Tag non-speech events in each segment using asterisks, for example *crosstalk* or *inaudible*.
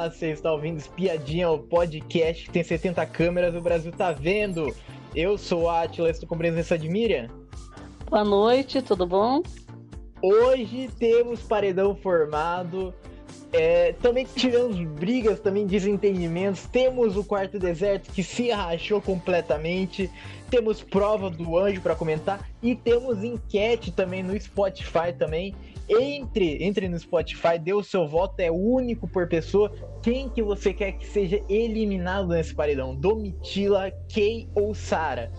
Olá, você está ouvindo Espiadinha, o podcast que tem 70 câmeras, o Brasil tá vendo. Eu sou o Atila, estou com a presença de Miriam. Boa noite, tudo bom? Hoje temos paredão formado. É, também tivemos brigas, também desentendimentos. Temos o quarto deserto que se rachou completamente. Temos prova do anjo para comentar e temos enquete também no Spotify também. Entre, entre no Spotify, dê o seu voto, é único por pessoa. Quem que você quer que seja eliminado nesse paredão? Domitila, Kay ou Sara?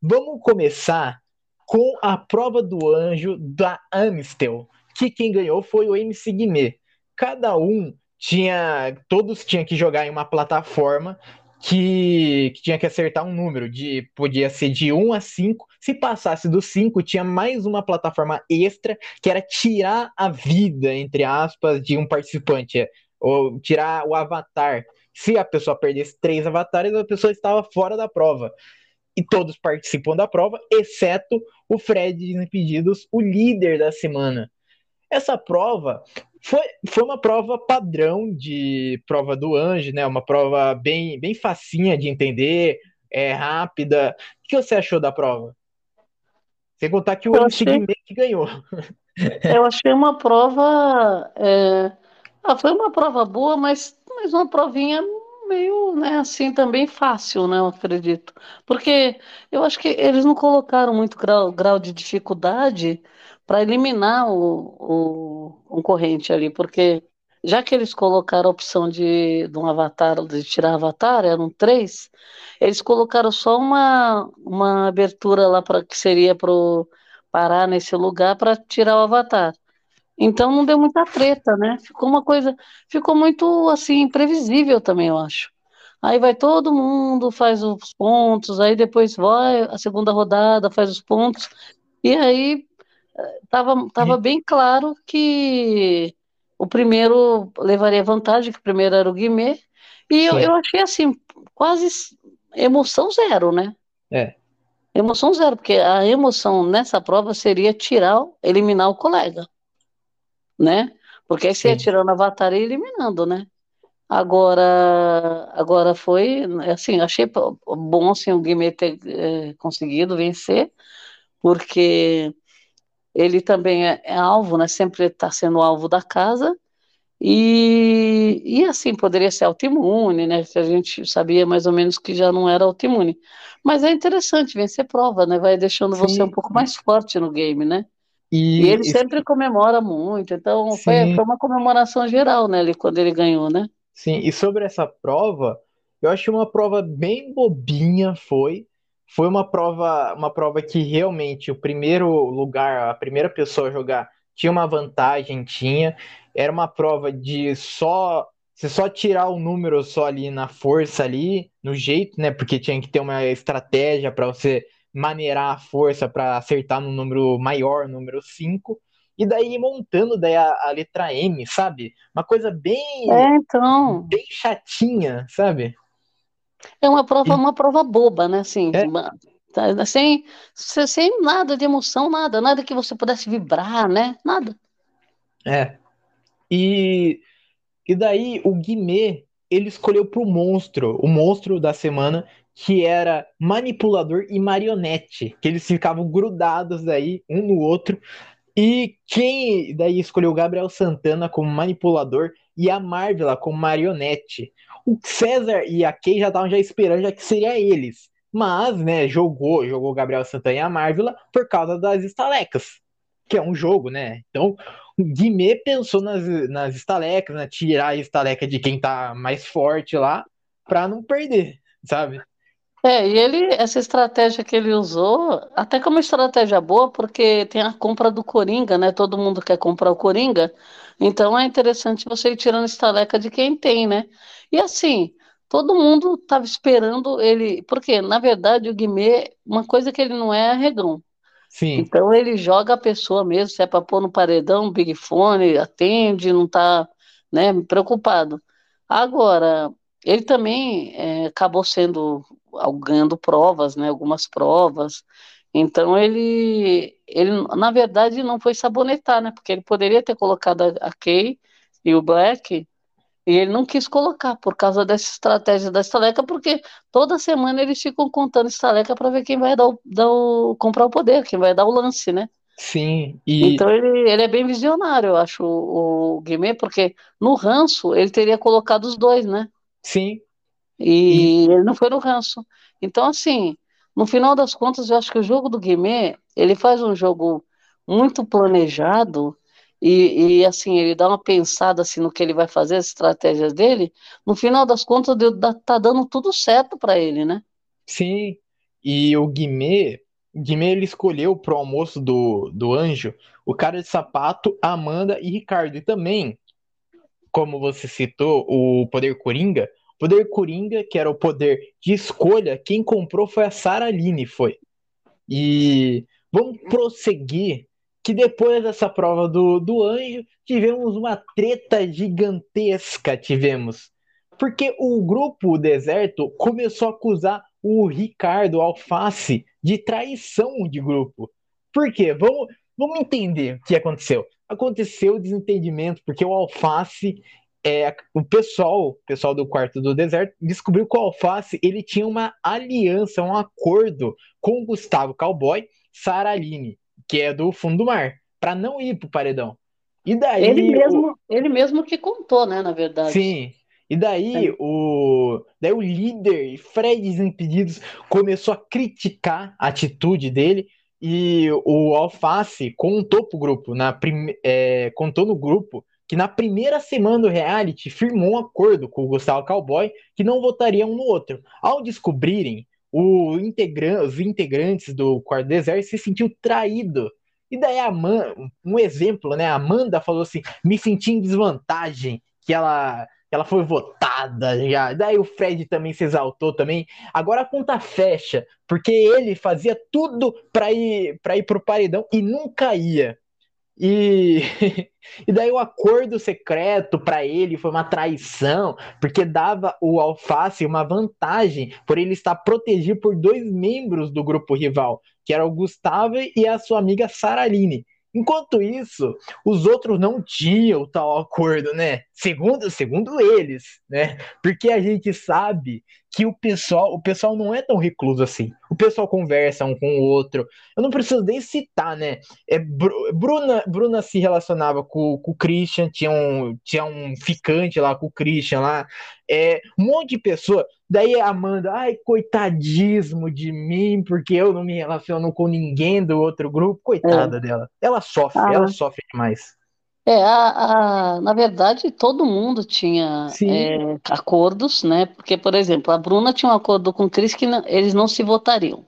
Vamos começar com a prova do anjo da Amistel, que quem ganhou foi o MC Guimê. Cada um tinha, todos tinham que jogar em uma plataforma que, que, tinha que acertar um número, de podia ser de 1 a 5. Se passasse do 5, tinha mais uma plataforma extra, que era tirar a vida, entre aspas, de um participante, ou tirar o avatar. Se a pessoa perdesse três avatares, a pessoa estava fora da prova e todos participam da prova, exceto o Fred Desimpedidos, o líder da semana. Essa prova foi, foi uma prova padrão de prova do anjo, né? Uma prova bem, bem facinha de entender, é rápida. O que você achou da prova? Sem contar que o eu achei... que ganhou. Eu achei uma prova. É... Ah, foi uma prova boa, mas, mas uma provinha meio, né, assim, também fácil, né, eu acredito. Porque eu acho que eles não colocaram muito grau, grau de dificuldade para eliminar o, o concorrente ali, porque já que eles colocaram a opção de, de um avatar, de tirar avatar, eram três, eles colocaram só uma, uma abertura lá para que seria para parar nesse lugar para tirar o avatar. Então não deu muita treta, né? Ficou uma coisa, ficou muito assim, previsível também, eu acho. Aí vai todo mundo, faz os pontos, aí depois vai a segunda rodada, faz os pontos, e aí eh, tava, tava bem claro que o primeiro levaria vantagem, que o primeiro era o Guimê, e eu, eu achei assim, quase emoção zero, né? É. Emoção zero, porque a emoção nessa prova seria tirar, eliminar o colega né? Porque aí você ia tirando Avatar e eliminando, né? Agora, agora foi, assim, achei bom assim, o Guimê ter é, conseguido vencer, porque ele também é, é alvo, né? Sempre está sendo alvo da casa, e, e assim, poderia ser autoimune, né? Que a gente sabia mais ou menos que já não era autoimune. Mas é interessante vencer prova, né? Vai deixando Sim. você um pouco mais forte no game, né? E, e ele e... sempre comemora muito, então foi, foi, uma comemoração geral, né, ele, quando ele ganhou, né? Sim, e sobre essa prova, eu achei uma prova bem bobinha, foi. Foi uma prova, uma prova que realmente o primeiro lugar, a primeira pessoa a jogar tinha uma vantagem, tinha. Era uma prova de só você só tirar o número só ali na força ali, no jeito, né? Porque tinha que ter uma estratégia para você maneirar a força para acertar no número maior, número 5, e daí montando daí a, a, letra M, sabe? Uma coisa bem é, então... bem chatinha, sabe? É uma prova, e... uma prova boba, né? Assim, é? uma, tá, sem, sem nada de emoção, nada, nada que você pudesse vibrar, né? Nada. É. E, e daí o Guimê, ele escolheu pro monstro, o monstro da semana, que era manipulador e marionete, que eles ficavam grudados aí um no outro. E quem daí escolheu o Gabriel Santana como manipulador e a Marvel como marionete. O César e a Kay já estavam já esperando já que seria eles. Mas, né, jogou, jogou Gabriel Santana e a Marvel por causa das estalecas, que é um jogo, né? Então, o Guimê pensou nas, nas estalecas, né, tirar a estaleca de quem tá mais forte lá, pra não perder, sabe? É, e ele, essa estratégia que ele usou, até como estratégia boa, porque tem a compra do Coringa, né? Todo mundo quer comprar o Coringa, então é interessante você ir tirando estaleca de quem tem, né? E assim, todo mundo estava esperando ele, porque na verdade o Guimê, uma coisa que ele não é arregão. Sim. Então ele joga a pessoa mesmo, se é para pôr no paredão, Big Fone, atende, não está né, preocupado. Agora, ele também é, acabou sendo ganhando provas, né, algumas provas, Então ele, ele na verdade não foi sabonetar, né? Porque ele poderia ter colocado a, a Kay e o Black e ele não quis colocar por causa dessa estratégia da estaleca, porque toda semana eles ficam contando estaleca para ver quem vai dar o, dar o, comprar o poder, quem vai dar o lance, né? Sim, e... Então ele, ele é bem visionário, eu acho, o, o Guimê, porque no ranço ele teria colocado os dois, né? Sim. E, e, ele não foi no ranço. Então, assim, no final das contas, eu acho que o jogo do Guimê, ele faz um jogo muito planejado, e, e, assim, ele dá uma pensada assim, no que ele vai fazer, as estratégias dele, no final das contas tá dando tudo certo para ele, né? Sim, e o Guimê, Guimê ele escolheu pro almoço do, do Anjo o cara de sapato, Amanda e Ricardo. E também, como você citou, o poder Coringa, o poder Coringa, que era o poder de escolha, quem comprou foi a Sara Aline, foi. E vamos prosseguir que depois dessa prova do, do anjo, tivemos uma treta gigantesca, tivemos. Porque o grupo Deserto começou a acusar o Ricardo Alface de traição de grupo. Por quê? Vamos, vamos entender o que aconteceu. Aconteceu o desentendimento, porque o Alface, é, o pessoal, o pessoal do quarto do deserto, descobriu que o Alface ele tinha uma aliança, um acordo com o Gustavo Cowboy Saraline que é do fundo do mar, para não ir pro paredão. E daí ele mesmo, o... ele mesmo que contou, né, na verdade. Sim. E daí é. o daí o líder Fred Desimpedidos começou a criticar a atitude dele e o Alface contou pro grupo na prime... É, contou no grupo que na primeira semana do reality firmou um acordo com o Gustavo Cowboy que não votariam um no outro. Ao descobrirem os integrantes do quarto deserto se sentiu traído. E daí a um exemplo, né? A Amanda falou assim: me senti em desvantagem, que ela, ela foi votada já. Daí o Fred também se exaltou também. Agora a conta fecha, porque ele fazia tudo para ir para ir pro paredão e nunca ia. E, *laughs* e daí o acordo secreto para ele foi uma traição, porque dava o Alface uma vantagem por ele estar protegido por dois membros do grupo rival, que era o Gustavo e a sua amiga Saraline. Enquanto isso, os outros não tinham tal acordo, né? Segundo, segundo eles, né? Porque a gente sabe que o pessoal, o pessoal não é tão recluso assim. O pessoal conversa um com o outro. Eu não preciso nem citar, né? É, Bruna, Bruna se relacionava com, com o Christian, tinha um, tinha um ficante lá com o Christian lá. É, um monte de pessoa. Daí a Amanda, ai, coitadismo de mim, porque eu não me relaciono com ninguém do outro grupo. Coitada é. dela. Ela sofre, ah. ela sofre demais. É, a, a, na verdade, todo mundo tinha é, acordos, né? Porque, por exemplo, a Bruna tinha um acordo com o Cris que não, eles não se votariam,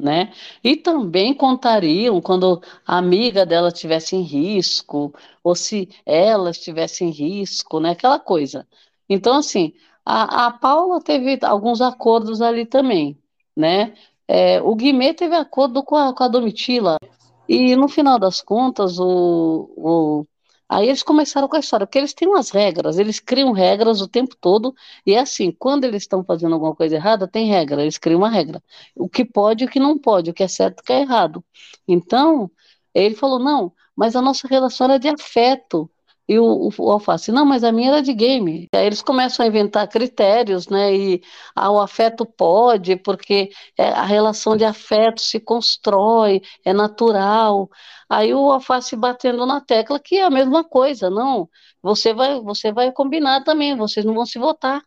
né? E também contariam quando a amiga dela estivesse em risco, ou se ela estivesse em risco, né? Aquela coisa. Então, assim, a, a Paula teve alguns acordos ali também, né? É, o Guimê teve acordo com a, com a Domitila, e no final das contas, o, o Aí eles começaram com a história, porque eles têm umas regras, eles criam regras o tempo todo, e é assim, quando eles estão fazendo alguma coisa errada, tem regra, eles criam uma regra. O que pode e o que não pode, o que é certo e o que é errado. Então, ele falou, não, mas a nossa relação é de afeto. E o, o, Alface, não, mas a minha era de game. Aí eles começam a inventar critérios, né? E ah, o afeto pode, porque é, a relação de afeto se constrói, é natural. Aí o Alface batendo na tecla que é a mesma coisa, não. Você vai, você vai combinar também, vocês não vão se votar.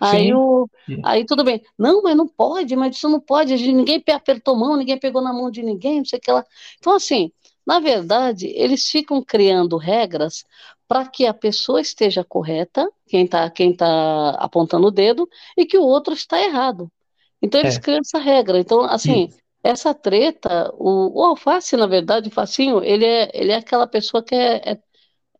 Aí, o, aí tudo bem. Não, mas não pode, mas isso não pode. Ninguém apertou mão, ninguém pegou na mão de ninguém, não sei o que lá. Então, assim, na verdade, eles ficam criando regras para que a pessoa esteja correta, quem está quem tá apontando o dedo, e que o outro está errado. Então eles é. criam essa regra. Então, assim, essa treta, o, o Alface, na verdade, o Facinho, ele é, ele é aquela pessoa que é, é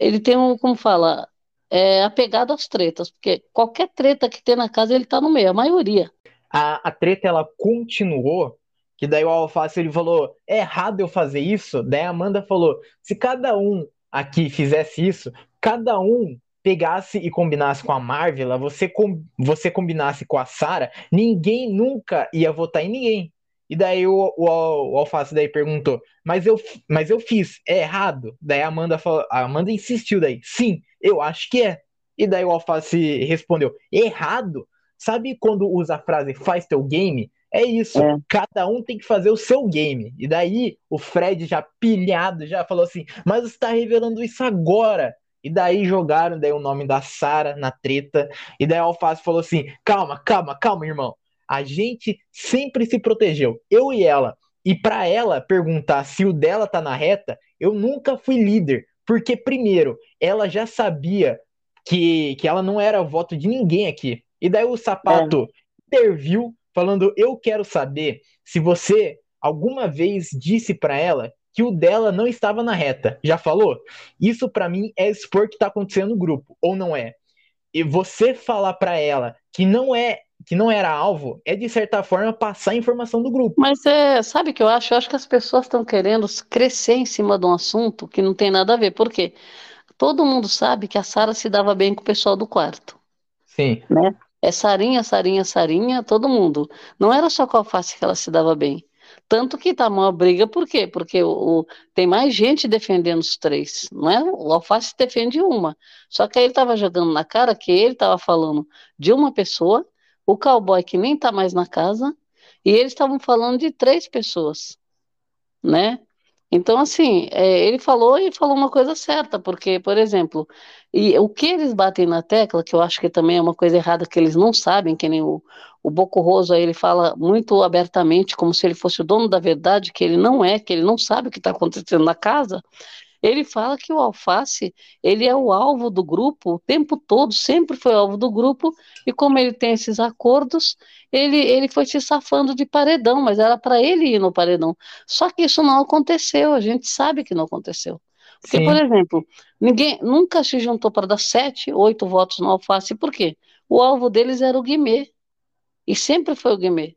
ele tem um, como fala, é apegado às tretas, porque qualquer treta que tem na casa, ele está no meio, a maioria. A, a treta, ela continuou que daí o Alface ele falou: é errado eu fazer isso? Daí a Amanda falou: se cada um aqui fizesse isso, cada um pegasse e combinasse com a Marvel, você, com, você combinasse com a Sarah, ninguém nunca ia votar em ninguém. E daí o, o, o, Alface daí perguntou, mas eu, mas eu fiz, é errado? Daí a Amanda, falou, a Amanda insistiu daí, sim, eu acho que é. E daí o Alface respondeu, errado? Sabe quando usa a frase faz teu game? É isso, é. cada um tem que fazer o seu game. E daí o Fred já pilhado, já falou assim, mas você tá revelando isso agora. E daí jogaram daí o nome da Sara na treta. E daí o Alface falou assim: calma, calma, calma, irmão. A gente sempre se protegeu, eu e ela. E para ela perguntar se o dela tá na reta, eu nunca fui líder, porque primeiro, ela já sabia que, que ela não era o voto de ninguém aqui. E daí o sapato é. interviu falando: "Eu quero saber se você alguma vez disse para ela que o dela não estava na reta. Já falou? Isso para mim é expor que tá acontecendo no grupo, ou não é? E você falar para ela que não é que não era alvo, é de certa forma passar a informação do grupo. Mas é, sabe o que eu acho? Eu acho que as pessoas estão querendo crescer em cima de um assunto que não tem nada a ver. Por quê? Todo mundo sabe que a Sara se dava bem com o pessoal do quarto. Sim. Né? É Sarinha, Sarinha, Sarinha, todo mundo. Não era só com a face que ela se dava bem. Tanto que tá uma briga, por quê? Porque o, o, tem mais gente defendendo os três, não é? O Alface defende uma. Só que aí ele estava jogando na cara que ele estava falando de uma pessoa o cowboy que nem está mais na casa, e eles estavam falando de três pessoas, né? Então, assim, é, ele falou e falou uma coisa certa, porque, por exemplo, e o que eles batem na tecla, que eu acho que também é uma coisa errada que eles não sabem, que nem o, o Boco Roso aí, ele fala muito abertamente, como se ele fosse o dono da verdade, que ele não é, que ele não sabe o que está acontecendo na casa, ele fala que o alface, ele é o alvo do grupo o tempo todo, sempre foi alvo do grupo, e como ele tem esses acordos, ele, ele foi se safando de paredão, mas era para ele ir no paredão. Só que isso não aconteceu, a gente sabe que não aconteceu. Porque, Sim. por exemplo, ninguém nunca se juntou para dar sete, oito votos no alface, por quê? O alvo deles era o Guimê, e sempre foi o Guimê.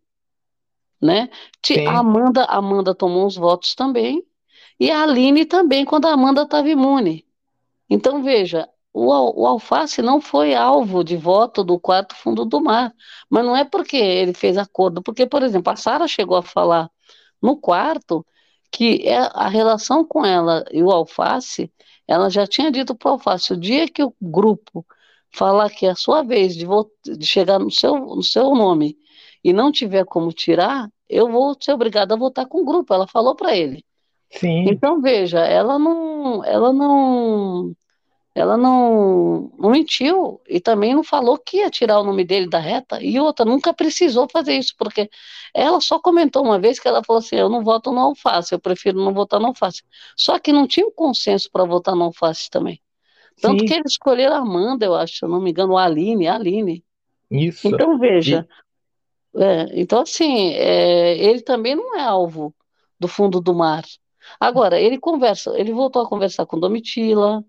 Né? A Amanda, Amanda tomou uns votos também, e a Aline também, quando a Amanda estava imune. Então, veja, o, o, Alface não foi alvo de voto do quarto fundo do mar. Mas não é porque ele fez acordo, porque, por exemplo, a Sara chegou a falar no quarto que é a relação com ela e o Alface, ela já tinha dito para o Alface, o dia que o grupo falar que é a sua vez de, de chegar no seu, no seu nome e não tiver como tirar, eu vou ser obrigada a votar com o grupo. Ela falou para ele. Sim. Então, veja, ela não, ela não, ela não, não mentiu e também não falou que ia tirar o nome dele da reta. E outra, nunca precisou fazer isso, porque ela só comentou uma vez que ela falou assim: eu não voto no alface, eu prefiro não votar no alface. Só que não tinha um consenso para votar no alface também. Tanto Sim. que eles escolheram a Amanda, eu acho, se eu não me engano, a Aline, a Aline. Isso. Então, veja. E... É, então, assim, é, ele também não é alvo do fundo do mar. Agora, ele conversa, ele voltou a conversar com Domitila,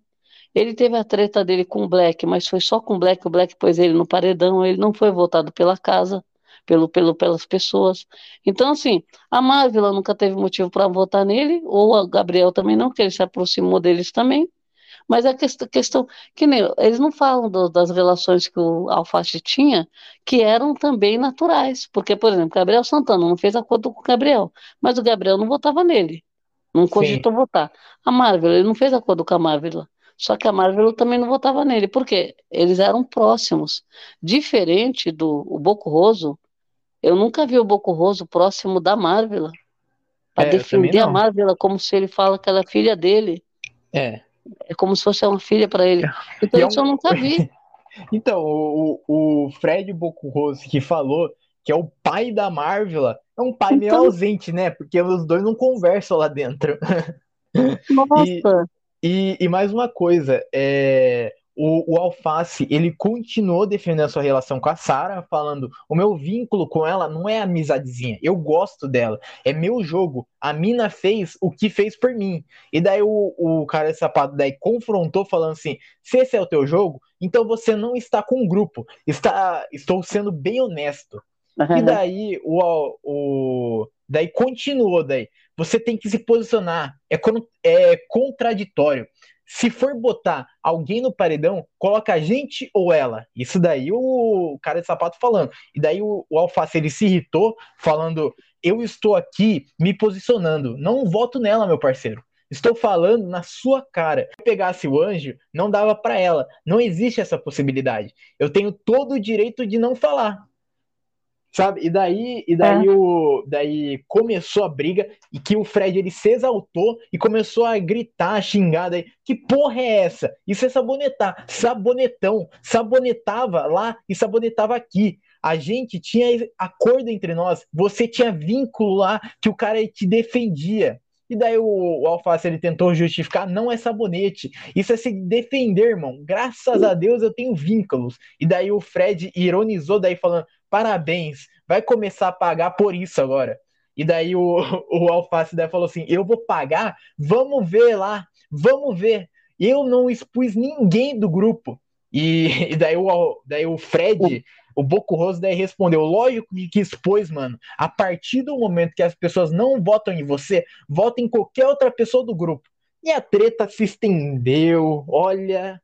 ele teve a treta dele com o Black, mas foi só com o Black, o Black pôs ele no paredão, ele não foi votado pela casa, pelo, pelo, pelas pessoas. Então, assim, a Marvel nunca teve motivo para votar nele, ou a Gabriel também não, que ele se aproximou deles também. Mas a questão, que nem eles não falam do, das relações que o Alface tinha, que eram também naturais. Porque, por exemplo, Gabriel Santana não fez acordo com o Gabriel, mas o Gabriel não votava nele. Não cogitou votar. A Marvel, ele não fez acordo com a Marvel. Só que a Marvel também não votava nele. Por quê? Eles eram próximos. Diferente do o Boco Roso, eu nunca vi o Boco Roso próximo da Marvel. Para é, defender a Marvel como se ele fala que ela é filha dele. É. É como se fosse uma filha para ele. *laughs* Então, é isso um... eu nunca vi. *laughs* então, o, o Fred Boco Roso que falou que é o pai da Marvel, é um pai meio então... ausente, né? Porque os dois não conversam lá dentro. *laughs* Nossa! E, e, e mais uma coisa, é, o, o, Alface, ele continuou defendendo a sua relação com a Sarah, falando: o meu vínculo com ela não é amizadezinha, eu gosto dela, é meu jogo. A mina fez o que fez por mim. E daí o, o cara de sapato daí confrontou, falando assim: se esse é o teu jogo, então você não está com um grupo. Está, estou sendo bem honesto. Uhum. E daí o, o daí continuou daí. Você tem que se posicionar. É, é contraditório. Se for botar alguém no paredão, coloca a gente ou ela. Isso daí o cara de sapato falando. E daí o, o Alface ele se irritou, falando eu estou aqui me posicionando. Não voto nela, meu parceiro. Estou falando na sua cara. Se eu pegasse o anjo, não dava para ela. Não existe essa possibilidade. Eu tenho todo o direito de não falar. Sabe? E daí, e daí, é. o, daí começou a briga e que o Fred ele se exaltou e começou a gritar, a xingar. Daí, que porra é essa? Isso é sabonetar. Sabonetão. Sabonetava lá e sabonetava aqui. A gente tinha acordo entre nós. Você tinha vínculo lá que o cara te defendia. E daí o, o Alface ele tentou justificar, não é sabonete, isso é se defender, irmão. Graças a Deus eu tenho vínculos. E daí o Fred ironizou daí falando: "Parabéns, vai começar a pagar por isso agora". E daí o, *laughs* o Alface daí falou assim: "Eu vou pagar? Vamos ver lá, vamos ver". Eu não expus ninguém do grupo. E, *laughs* e daí, o, daí o Fred o Boco Roso daí respondeu: lógico que expôs, mano. A partir do momento que as pessoas não votam em você, votam em qualquer outra pessoa do grupo. E a treta se estendeu, olha.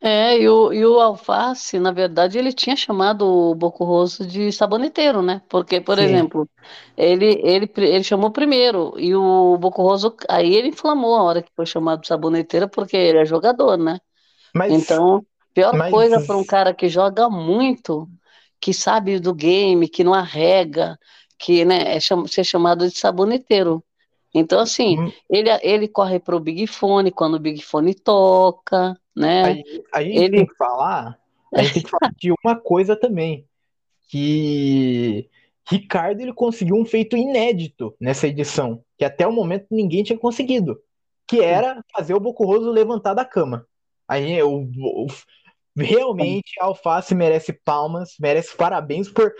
É, e o, e o Alface, na verdade, ele tinha chamado o Boco Roso de saboneteiro, né? Porque, por Sim. exemplo, ele, ele, ele chamou primeiro, e o Boco Roso, aí ele inflamou a hora que foi chamado de saboneteiro, porque ele é jogador, né? Mas, então, pior mas... coisa para um cara que joga muito que sabe do game, que não arrega, que né, é cham ser chamado de saboneteiro. Então, assim, hum. ele, ele corre para o Big Fone quando o Big Fone toca, né? Aí, a gente ele... tem que falar, a gente tem que falar de uma coisa também, que Ricardo ele conseguiu um feito inédito nessa edição, que até o momento ninguém tinha conseguido, que era fazer o Bocurroso levantar da cama. Aí o, o, Realmente, a Alface merece palmas, merece parabéns por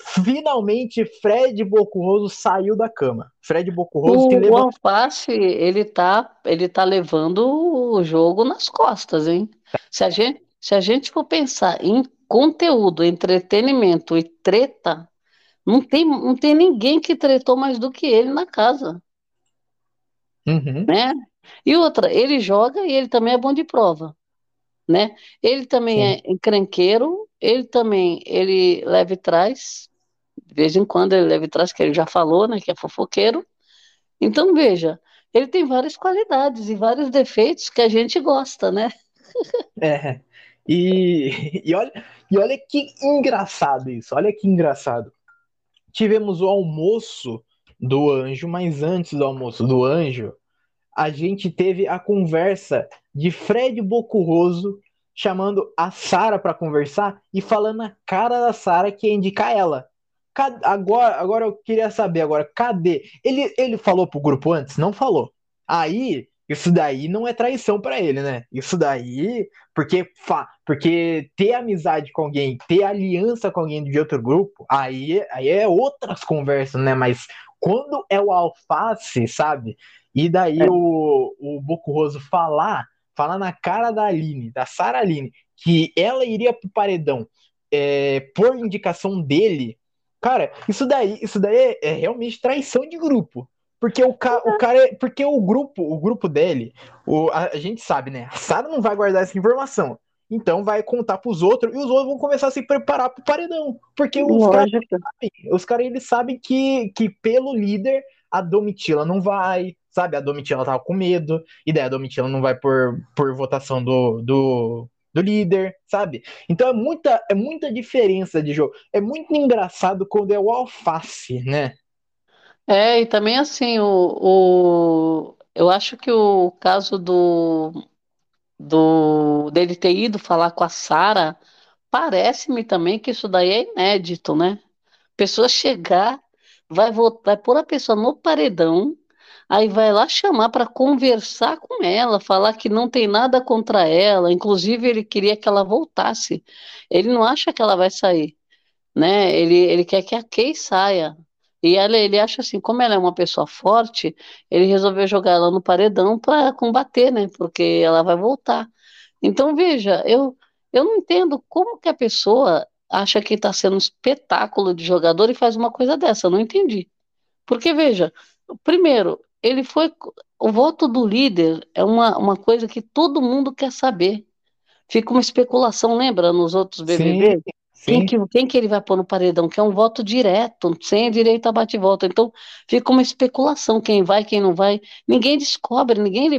finalmente Fred Bocurroso saiu da cama. Fred Bocurroso o, que levou... o Alface, ele tá, ele tá levando o jogo nas costas, hein? Se a gente, se a gente for pensar em conteúdo, entretenimento e treta, não tem, não tem ninguém que tretou mais do que ele na casa. Uhum. Né? E outra, ele joga e ele também é bom de prova né? Ele também Sim. é encrenqueiro, ele também, ele leva e traz, de vez em quando ele leva e traz, que ele já falou, né, que é fofoqueiro. Então, veja, ele tem várias qualidades e vários defeitos que a gente gosta, né? *laughs* É, e, *laughs* e, olha, e olha que engraçado isso, olha que engraçado. Tivemos o almoço do anjo, mas antes do almoço do anjo, a gente teve a conversa de Fred Bocurroso chamando a Sara para conversar e falando na cara da Sara que ia indicar ela. Agora, agora eu queria saber agora, cadê? Ele, ele falou pro grupo antes? Não falou. Aí, isso daí não é traição para ele, né? Isso daí, porque fa, porque ter amizade com alguém, ter aliança com alguém de outro grupo, aí, aí é outras conversas, né? Mas quando é o alface, sabe? E daí é. o, o Boco Roso falar falar na cara da Aline, da Sara Aline, que ela iria pro paredão é, por indicação dele, cara, isso daí, isso daí é, é realmente traição de grupo. Porque o, ca, o cara é, porque o grupo, o grupo dele, o, a, a gente sabe, né? A Sara não vai guardar essa informação. Então vai contar para os outros e os outros vão começar a se preparar para o paredão. Porque os caras sabem, os caras eles sabem que, que pelo líder a Domitila não vai, sabe? A Domitila tava com medo, e daí a Domitila não vai por, por votação do, do, do líder, sabe? Então é muita, é muita diferença de jogo. É muito engraçado quando é o alface, né? É, e também assim, o, o, eu acho que o caso do, do dele ter ido falar com a Sara, parece-me também que isso daí é inédito, né? Pessoa chegar, vai, vai pôr a pessoa no paredão, Aí vai lá chamar para conversar com ela, falar que não tem nada contra ela, inclusive ele queria que ela voltasse. Ele não acha que ela vai sair, né? Ele, ele quer que a Kay saia. E ela, ele acha assim, como ela é uma pessoa forte, ele resolveu jogar ela no paredão para combater, né? Porque ela vai voltar. Então, veja, eu, eu não entendo como que a pessoa acha que está sendo um espetáculo de jogador e faz uma coisa dessa. Eu não entendi. Porque, veja, primeiro, ele foi. O voto do líder é uma, uma coisa que todo mundo quer saber. Fica uma especulação, lembra, nos outros BBB? Sim, Quem que, quem que ele vai pôr no paredão? Que é um voto direto, sem direito a bate-volta. Então, fica uma especulação, quem vai, quem não vai. Ninguém descobre, ninguém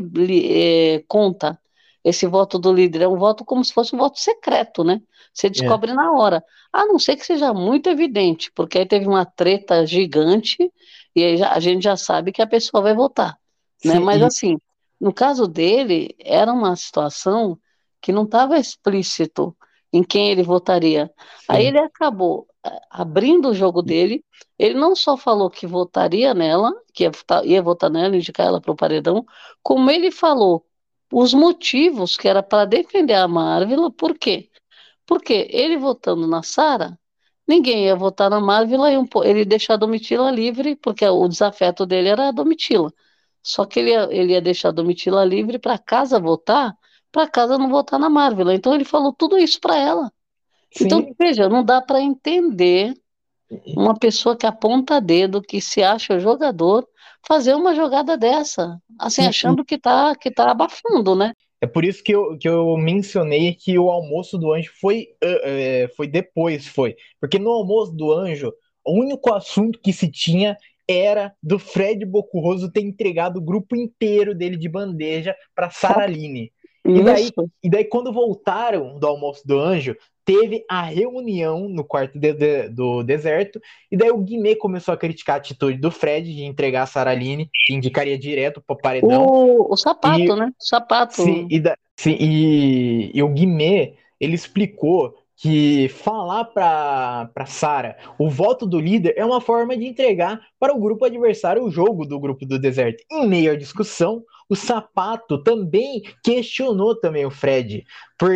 é, conta esse voto do líder. É um voto como se fosse um voto secreto, né? Você é. descobre é. na hora. A não ser que seja muito evidente, porque aí teve uma treta gigante e aí a gente já sabe que a pessoa vai votar. Né? Mas assim, no caso dele, era uma situação que não estava explícito em quem ele votaria. Sim. Aí ele acabou eh, abrindo o jogo dele. Ele não só falou que votaria nela, que ia votar, ia votar nela, indicar ela para o paredão, como ele falou os motivos que era para defender a Marvel, por quê? Porque ele votando na Sara, ninguém ia votar na Marvel e ele deixar a Domitila livre, porque o desafeto dele era a Domitila. Só que ele ia, ele ia deixar a Domitila livre para casa votar para casa não votar na Marvel. Então ele falou tudo isso para ela. Sim. Então, veja, não dá para entender uma pessoa que aponta dedo, que se acha jogador, fazer uma jogada dessa, assim, achando que tá, que tá abafando, né? É por isso que eu, que eu mencionei que o almoço do anjo foi, uh, uh, foi depois, foi. Porque no almoço do anjo, o único assunto que se tinha era do Fred Bocurroso ter entregado o grupo inteiro dele de bandeja para Saraline. E daí, e daí, quando voltaram do almoço do anjo, teve a reunião no quarto de, de, do deserto, e daí o Guimê começou a criticar a atitude do Fred de entregar a Saraline, que indicaria direto pro paredão. O, o sapato, e, né? O sapato. Sim, e, da, sim, e, e o Guimê, ele explicou que falar para Sara o voto do líder é uma forma de entregar para o grupo adversário o jogo do grupo do deserto. Em meio à discussão, o Sapato também questionou também o Fred por,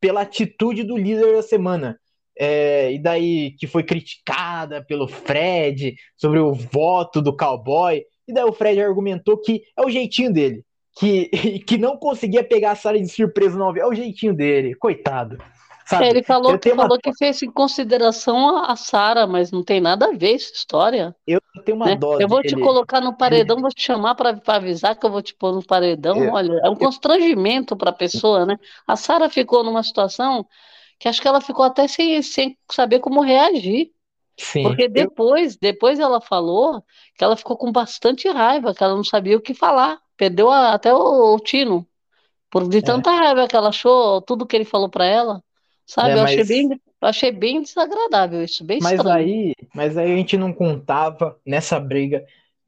pela atitude do líder da semana. É, e daí que foi criticada pelo Fred sobre o voto do cowboy. E daí o Fred argumentou que é o jeitinho dele. Que, *laughs* que não conseguia pegar a Sara de surpresa no É o jeitinho dele, coitado. Sabe? É, ele falou, que, falou uma... que fez em consideração a, Sara, mas não tem nada a ver essa história. Eu tenho uma né? dó. Eu vou te colocar no paredão, vou te chamar para avisar que eu vou te pôr no paredão. Eu... Olha, é um constrangimento para a pessoa, né? A Sara ficou numa situação que acho que ela ficou até sem, sem saber como reagir. Sim, Porque depois, depois ela falou que ela ficou com bastante raiva, que ela não sabia o que falar. Perdeu a, até o, o tino. Por de é. tanta é. raiva que ela achou tudo que ele falou para ela. Sabe, é, eu, achei bem, eu achei bem desagradável isso, bem mas estranho. Aí, mas aí a gente não contava nessa briga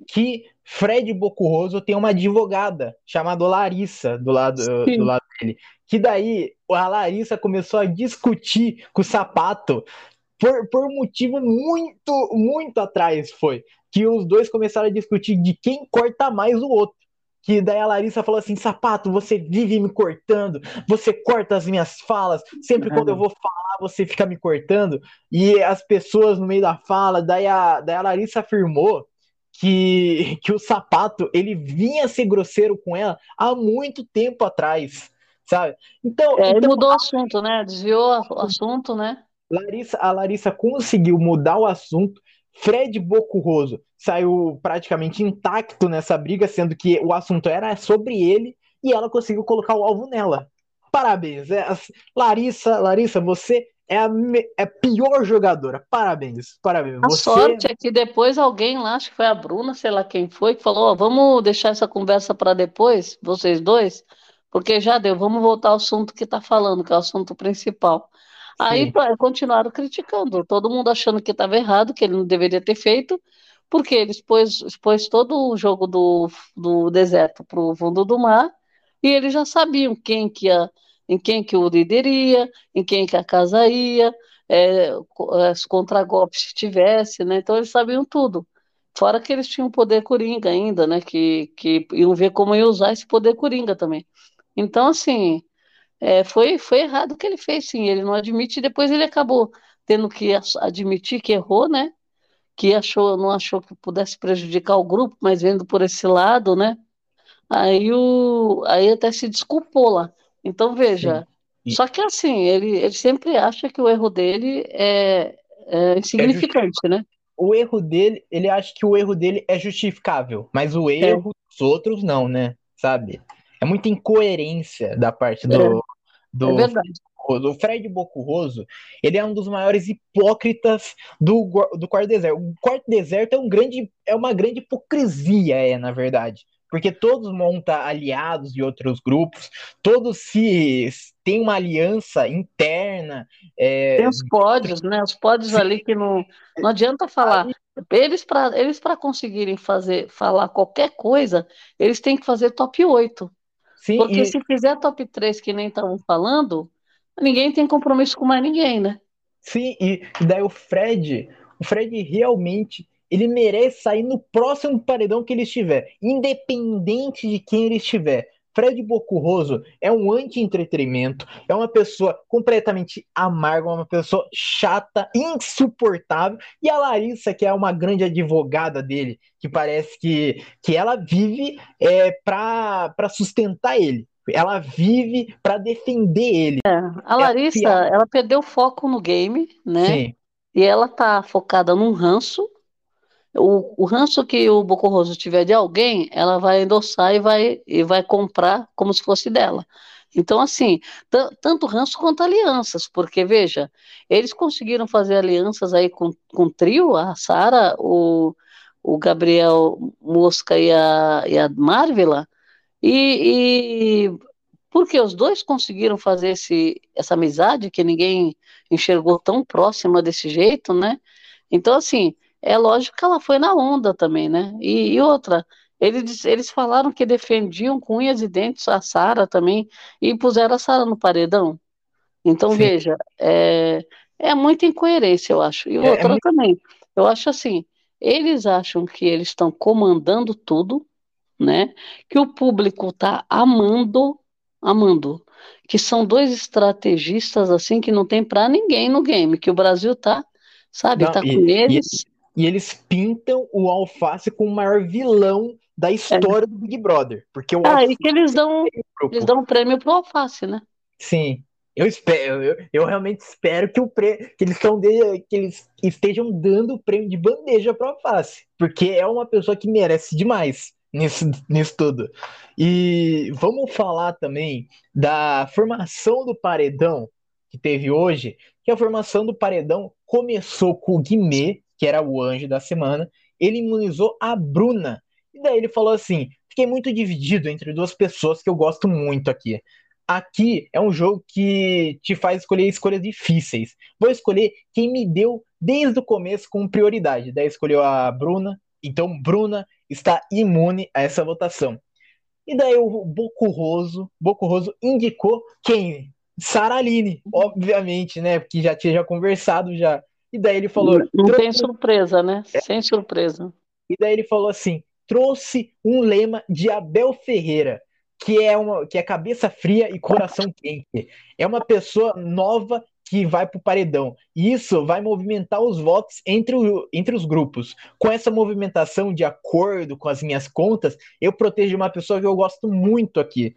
que Fred Bocurroso tem uma advogada chamada Larissa do lado, do lado dele. Que daí a Larissa começou a discutir com o sapato por, por um motivo muito, muito atrás foi. Que os dois começaram a discutir de quem corta mais o outro que daí a Larissa falou assim: Sapato, você vive me cortando, você corta as minhas falas, sempre quando eu vou falar você fica me cortando, e as pessoas no meio da fala, daí a, daí a Larissa afirmou que, *laughs* que o Sapato ele vinha ser grosseiro com ela há muito tempo atrás, sabe? Então, é, então mudou o assunto, né? Desviou o assunto, né? Larissa, a Larissa conseguiu mudar o assunto Fred Bocurroso saiu praticamente intacto nessa briga, sendo que o assunto era sobre ele e ela conseguiu colocar o alvo nela. Parabéns. É, Larissa, Larissa, você é a, é a pior jogadora. Parabéns, parabéns. A você... sorte é que depois alguém lá, acho que foi a Bruna, sei lá quem foi, que falou: vamos deixar essa conversa para depois, vocês dois, porque já deu, vamos voltar ao assunto que está falando, que é o assunto principal. Aí continuaram criticando, todo mundo achando que estava errado, que ele não deveria ter feito, porque ele expôs, expôs todo o jogo do, do deserto para o fundo do mar, e eles já sabiam quem que ia, em quem que o líder ia, em quem que a casa ia, é, os contragolpes tivesse, né? Então eles sabiam tudo. Fora que eles tinham poder coringa ainda, né? Que, que iam ver como ia usar esse poder coringa também. Então, assim, é, foi, foi errado o que ele fez, sim. Ele não admite, e depois ele acabou tendo que admitir que errou, né? Que achou, não achou que pudesse prejudicar o grupo, mas vendo por esse lado, né? Aí, o, aí até se desculpou lá. Então, veja. E... Só que assim, ele, ele sempre acha que o erro dele é, é insignificante, é né? O erro dele, ele acha que o erro dele é justificável, mas o é. erro é. dos outros não, né? Sabe? É muita incoerência da parte do, é. Do, é. O Fred Bocurroso, ele é um dos maiores hipócritas do, do quarto deserto. O quarto deserto é, um grande, é uma grande hipocrisia, é, na verdade. Porque todos montam aliados de outros grupos, todos se têm uma aliança interna. É... Tem os pódios, né? Os pódios Sim. ali que não, não adianta falar. Eles, para eles conseguirem fazer falar qualquer coisa, eles têm que fazer top 8. Sim, Porque e... se fizer top 3 que nem estavam falando, ninguém tem compromisso com mais ninguém, né? Sim, e daí o Fred, o Fred realmente ele merece sair no próximo paredão que ele estiver, independente de quem ele estiver. Fred Bocurroso é um anti-entretenimento, é uma pessoa completamente amarga, uma pessoa chata, insuportável. E a Larissa, que é uma grande advogada dele, que parece que, que ela vive é, para sustentar ele. Ela vive para defender ele. É, a Larissa, é ela perdeu foco no game, né? Sim. E ela tá focada num ranço o, o ranço que o Bocorroso tiver de alguém, ela vai endossar e vai, e vai comprar como se fosse dela. Então, assim, tanto ranço quanto alianças, porque, veja, eles conseguiram fazer alianças aí com, com o trio, a Sara, o, o Gabriel Mosca e a, e a Marvila, e, e porque os dois conseguiram fazer esse, essa amizade que ninguém enxergou tão próxima desse jeito, né? Então, assim, é lógico que ela foi na onda também, né? E, e outra, eles, eles falaram que defendiam com unhas e dentes a Sara também e puseram a Sara no paredão. Então, Sim. veja, é, é muita incoerência, eu acho. E é, é outra é muito... também, eu acho assim, eles acham que eles estão comandando tudo, né? Que o público está amando, amando. Que são dois estrategistas assim que não tem para ninguém no game, que o Brasil tá, sabe, não, tá e, com eles. E eles pintam o Alface como o maior vilão da história é. do Big Brother. Porque o ah, e que eles dão, eles dão um prêmio pro Alface, né? Sim. Eu espero, eu, eu realmente espero que, o pre, que, eles de, que eles estejam dando o prêmio de bandeja pro Alface. Porque é uma pessoa que merece demais nisso, nisso tudo. E vamos falar também da formação do paredão que teve hoje, que a formação do paredão começou com o Guimê, que era o anjo da semana, ele imunizou a Bruna. E daí ele falou assim: fiquei muito dividido entre duas pessoas que eu gosto muito aqui. Aqui é um jogo que te faz escolher escolhas difíceis. Vou escolher quem me deu desde o começo com prioridade. Daí escolheu a Bruna. Então, Bruna está imune a essa votação. E daí o Bocurroso, Bocurroso indicou quem? Saraline, obviamente, né? Porque já tinha já conversado já e daí ele falou. Não, não tem surpresa, né? É. Sem surpresa. E daí ele falou assim: trouxe um lema de Abel Ferreira, que é uma que é cabeça fria e coração quente. É uma pessoa nova que vai para o paredão. E isso vai movimentar os votos entre, o, entre os grupos. Com essa movimentação, de acordo com as minhas contas, eu protejo uma pessoa que eu gosto muito aqui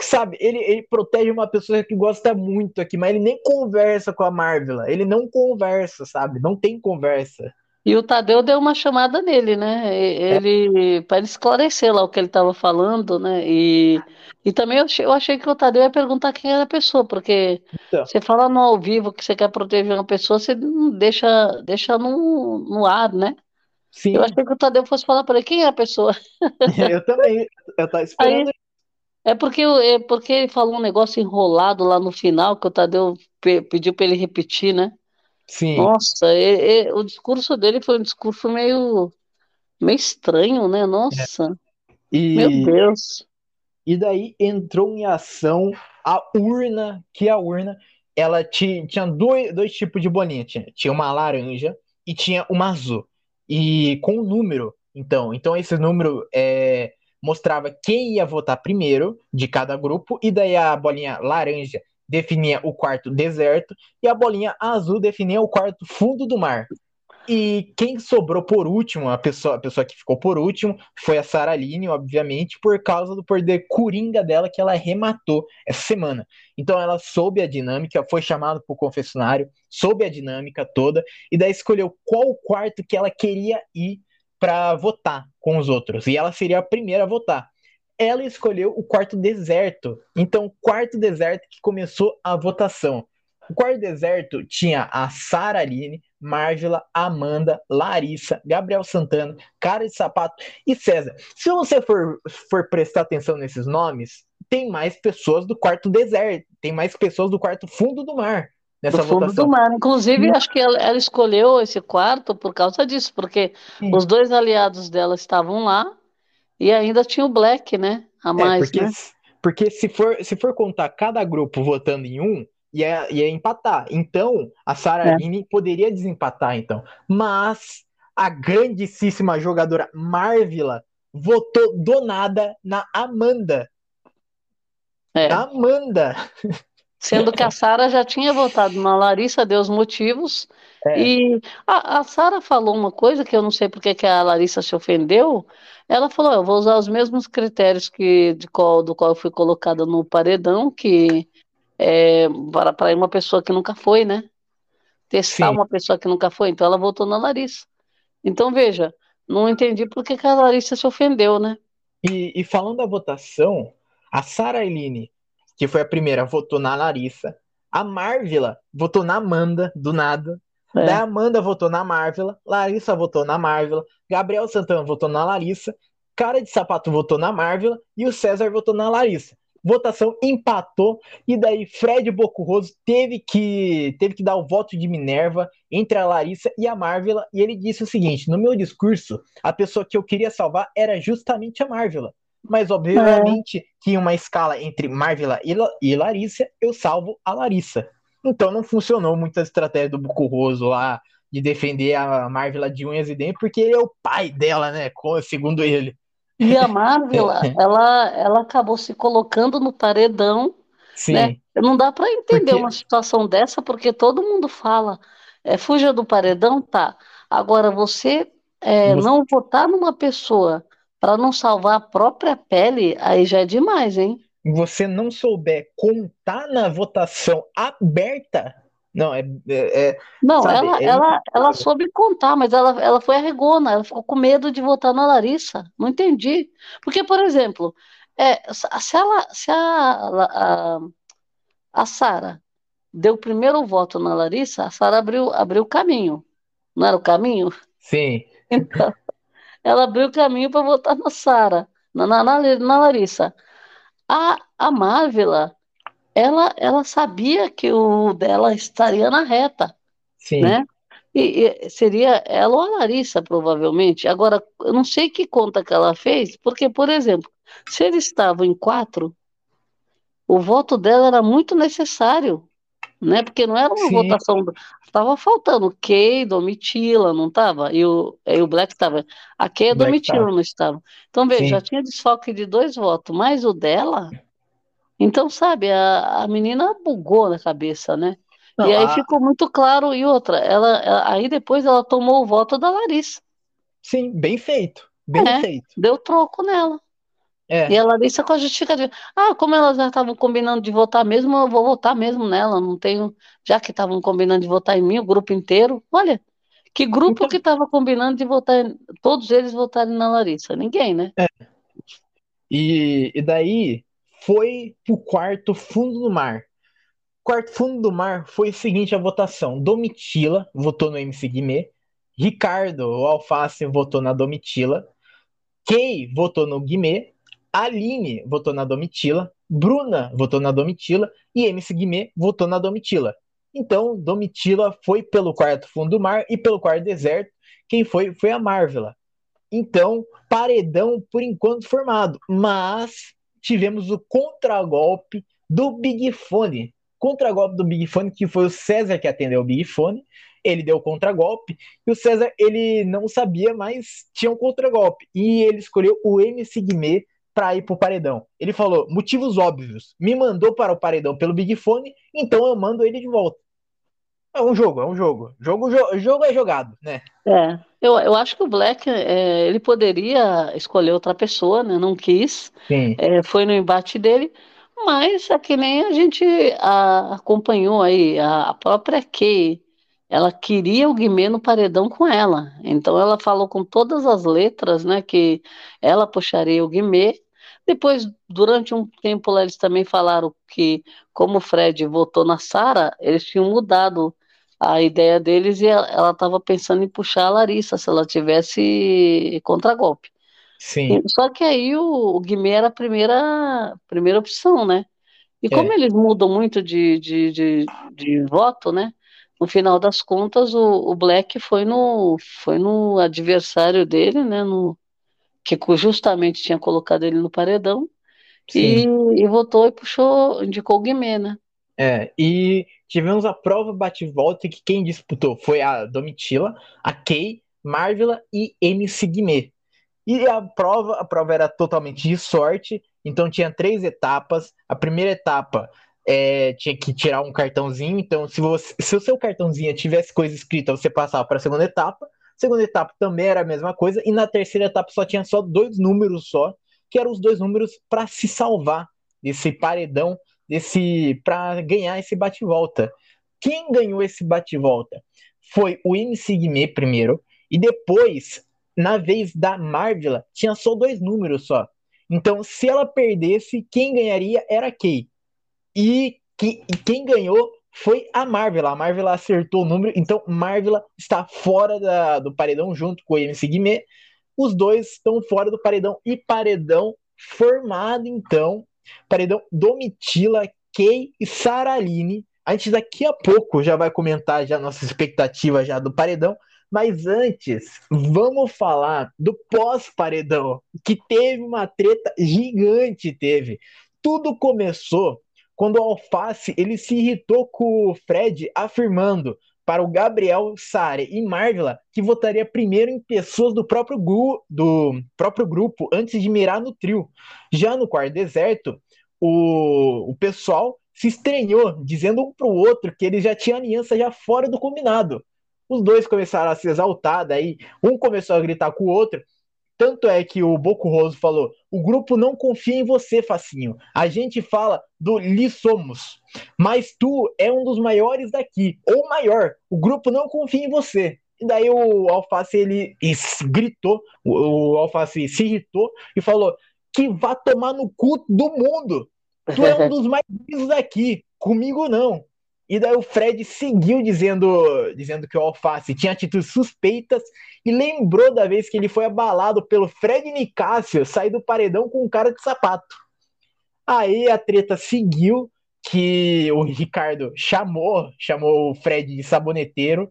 sabe, ele, ele protege uma pessoa que gosta muito aqui, mas ele nem conversa com a Marvel. Ele não conversa, sabe? Não tem conversa. E o Tadeu deu uma chamada nele, né? Ele é. para esclarecer lá o que ele estava falando, né? E, e também eu achei, eu achei, que o Tadeu ia perguntar quem era a pessoa, porque então. você fala no ao vivo que você quer proteger uma pessoa, você deixa, deixa no, no ar, né? Sim. Eu achei que o Tadeu fosse falar para ele quem é a pessoa. *laughs* eu também. Eu tava esperando Aí, é porque, é porque ele falou um negócio enrolado lá no final, que o Tadeu pe pediu para ele repetir, né? Sim. Nossa, o discurso dele foi um discurso meio, meio estranho, né? Nossa. É. E, Meu Deus. E daí entrou em ação a urna, que a urna, ela tinha, tinha dois, dois tipos de bolinha. Tinha, tinha uma laranja e tinha uma azul. E com o número, então. Então esse número é mostrava quem ia votar primeiro de cada grupo, e daí a bolinha laranja definia o quarto deserto, e a bolinha azul definia o quarto fundo do mar. E quem sobrou por último, a pessoa, a pessoa que ficou por último, foi a Saraline, obviamente, por causa do poder coringa dela que ela rematou essa semana. Então ela soube a dinâmica, foi chamada para o confessionário, soube a dinâmica toda, e daí escolheu qual quarto que ela queria ir para votar com os outros. E ela seria a primeira a votar. ela escolheu o quarto deserto. Então, quarto deserto que começou a votação. O quarto deserto tinha a Sara Aline, Marvila, Amanda, Larissa, Gabriel Santana, Cara de Sapato e César. Se você for, for prestar atenção nesses nomes, tem mais pessoas do quarto deserto, tem mais pessoas do quarto fundo do mar nessa do fundo votação. do mar. Inclusive, acho que ela, ela escolheu esse quarto por causa disso, porque Sim. os dois aliados dela estavam lá e ainda tinha o Black, né? A mais, é, porque, né? porque se for, se for contar cada grupo votando em um, ia, ia empatar. Então, a Sara É. Aline poderia desempatar, então. Mas a grandíssima jogadora Marvila votou do nada na Amanda. É. Amanda! *laughs* Sendo que a Sara já tinha votado na Larissa, deu os motivos. É. E a, a Sara falou uma coisa que eu não sei porque que a Larissa se ofendeu. Ela falou: eu vou usar os mesmos critérios que de qual, do qual eu fui colocada no paredão, que é, para, para uma pessoa que nunca foi, né? Testar Sim. uma pessoa que nunca foi. Então ela votou na Larissa. Então veja, não entendi por que que a Larissa se ofendeu, né? E, e falando da votação, a Sara Eline, que foi a primeira, votou na Larissa. A Marvila votou na Amanda, do nada. É. Daí a Amanda votou na Marvila. Larissa votou na Marvila. Gabriel Santana votou na Larissa. Cara de Sapato votou na Marvila. E o César votou na Larissa. Votação empatou. E daí Fred Bocurroso teve que, teve que dar o voto de Minerva entre a Larissa e a Marvila. E ele disse o seguinte: no meu discurso, a pessoa que eu queria salvar era justamente a Marvila. Mas, obviamente, que em uma escala entre Marvila e, La e Larissa, eu salvo a Larissa. Então não funcionou muito a estratégia do Bucurroso lá de defender a Marvila de unhas e dentes, porque ele é o pai dela, né? Segundo ele. E a Marvila, *laughs* ela, ela acabou se colocando no paredão, Sim. né? Não dá para entender Porque- uma situação dessa, porque todo mundo fala, é, fuja do paredão, tá. Agora, você, é, Você- não votar numa pessoa para não salvar a própria pele, aí já é demais, hein? Você não souber contar na votação aberta, não, é, é- é- Não, Sabe, ela, é ela, ela soube contar, mas ela, ela foi arregona, ela ficou com medo de votar na Larissa. Não entendi. Porque, por exemplo, é, se se ela, se a, a, a Sara deu o primeiro voto na Larissa, a Sara abriu, abriu o caminho. Não era o caminho? sim, *laughs* Então, ela abriu o caminho para votar na Sara, na, na, na, Larissa. A, a Marvila, ela, ela sabia que o dela estaria na reta sim. né? E, e seria ela ou a Larissa, provavelmente. Agora, eu não sei que conta que ela fez, porque, por exemplo, se eles estavam em quatro, o voto dela era muito necessário, né? Porque não era uma Sim. votação. Estava faltando Kay, Domitila, não estava? E o, e o Black estava. A Kay e a Black Domitila tava. não estavam. Então, veja, Sim. já tinha desfalque de dois votos, mais o dela. Então, sabe, a, a menina bugou na cabeça, né? Não, E aí a- ficou muito claro. E outra, ela, ela- aí depois ela tomou o voto da Larissa, Sim, bem feito. Bem É. feito. deu troco nela. É. E a Larissa com a justificativa. Ah, como elas já estavam combinando de votar mesmo, eu vou votar mesmo nela. Não tenho. Já que estavam combinando de votar em mim, o grupo inteiro. Olha, que grupo Então- que estava combinando de votar, em- todos eles votarem na Larissa? Ninguém, né? E, e daí foi pro quarto fundo do mar. Quarto fundo do mar foi o seguinte a votação. Domitila votou no MC Guimê. Ricardo, o Alface, votou na Domitila. Kay votou no Guimê. Aline votou na Domitila. Bruna votou na Domitila. E MC Guimê votou na Domitila. Então, Domitila foi pelo quarto fundo do mar e pelo quarto deserto. Quem foi? Foi a Marvela. Então, paredão por enquanto formado. Mas tivemos o contragolpe do Big Fone. Contragolpe do Big Fone, que foi o César que atendeu o Big Fone. Ele deu o contragolpe. E o César, ele não sabia, mas tinha um contragolpe. E ele escolheu o MC Guimê para ir pro paredão. Ele falou, motivos óbvios. Me mandou para o paredão pelo Big Fone, então eu mando ele de volta. É um jogo, é um jogo. Jogo, jo- jogo é jogado, né? É, eu, eu acho que o Black, é, ele poderia escolher outra pessoa, né? Não quis. Sim. É, foi no embate dele, mas é que nem a gente a- acompanhou aí, a, a própria Kay, ela queria o Guimê no paredão com ela, então ela falou com todas as letras, né, que ela puxaria o Guimê, Depois, durante um tempo eles também falaram que, como o Fred votou na Sara, eles tinham mudado a ideia deles e ela estava pensando em puxar a Larissa se ela tivesse contragolpe. Sim. Só que aí o, o Guimê era a primeira, primeira opção, né? E como É. eles mudam muito de, de, de, de voto, né? No final das contas, o, o Black foi no, foi no adversário dele, né? No, que justamente tinha colocado ele no paredão. E, e votou e puxou, indicou o Guimê, né? É, e tivemos a prova bate-volta que quem disputou foi a Domitila, a Kay, Marvila e MC Guimê. E a prova, a prova era totalmente de sorte, então tinha três etapas. A primeira etapa é, tinha que tirar um cartãozinho, então se, você, se o seu cartãozinho tivesse coisa escrita, você passava para a segunda etapa. Segunda etapa também era a mesma coisa, e na terceira etapa só tinha só dois números só, que eram os dois números para se salvar desse paredão, desse para ganhar esse bate-volta. Quem ganhou esse bate-volta foi o Guimê primeiro, e depois na vez da Marvila, tinha só dois números só. Então, se ela perdesse, quem ganharia era a Kay. E, que, quem ganhou foi a Marvila. A Marvila acertou o número, então Marvila está fora da, do paredão junto com o MC Guimê. Os dois estão fora do paredão e paredão formado, então. Paredão Domitila, Kay e Saraline. A gente daqui a pouco já vai comentar já nossa expectativa já do paredão. Mas antes, vamos falar do pós-paredão, que teve uma treta gigante, teve. Tudo começou quando o Alface ele se irritou com o Fred, afirmando para o Gabriel, Sare e Marvila que votaria primeiro em pessoas do próprio, gru do próprio grupo antes de mirar no trio. Já no quarto deserto, o, o pessoal se estranhou, dizendo um para o outro que eles já tinham aliança já fora do combinado. Os dois começaram a se exaltar, daí um começou a gritar com o outro. Tanto é que o Boco Roso falou: o grupo não confia em você, Facinho. A gente fala do Li Somos. Mas tu é um dos maiores daqui, ou maior. O grupo não confia em você. E daí o Alface ele gritou, o Alface se irritou e falou: que vá tomar no cu do mundo. Tu é um *laughs* dos mais vivos daqui, comigo não. E daí o Fred seguiu dizendo, dizendo que o Alface tinha atitudes suspeitas e lembrou da vez que ele foi abalado pelo Fred Nicásio sair do paredão com um cara de sapato. Aí a treta seguiu, que o Ricardo chamou, chamou o Fred de saboneteiro,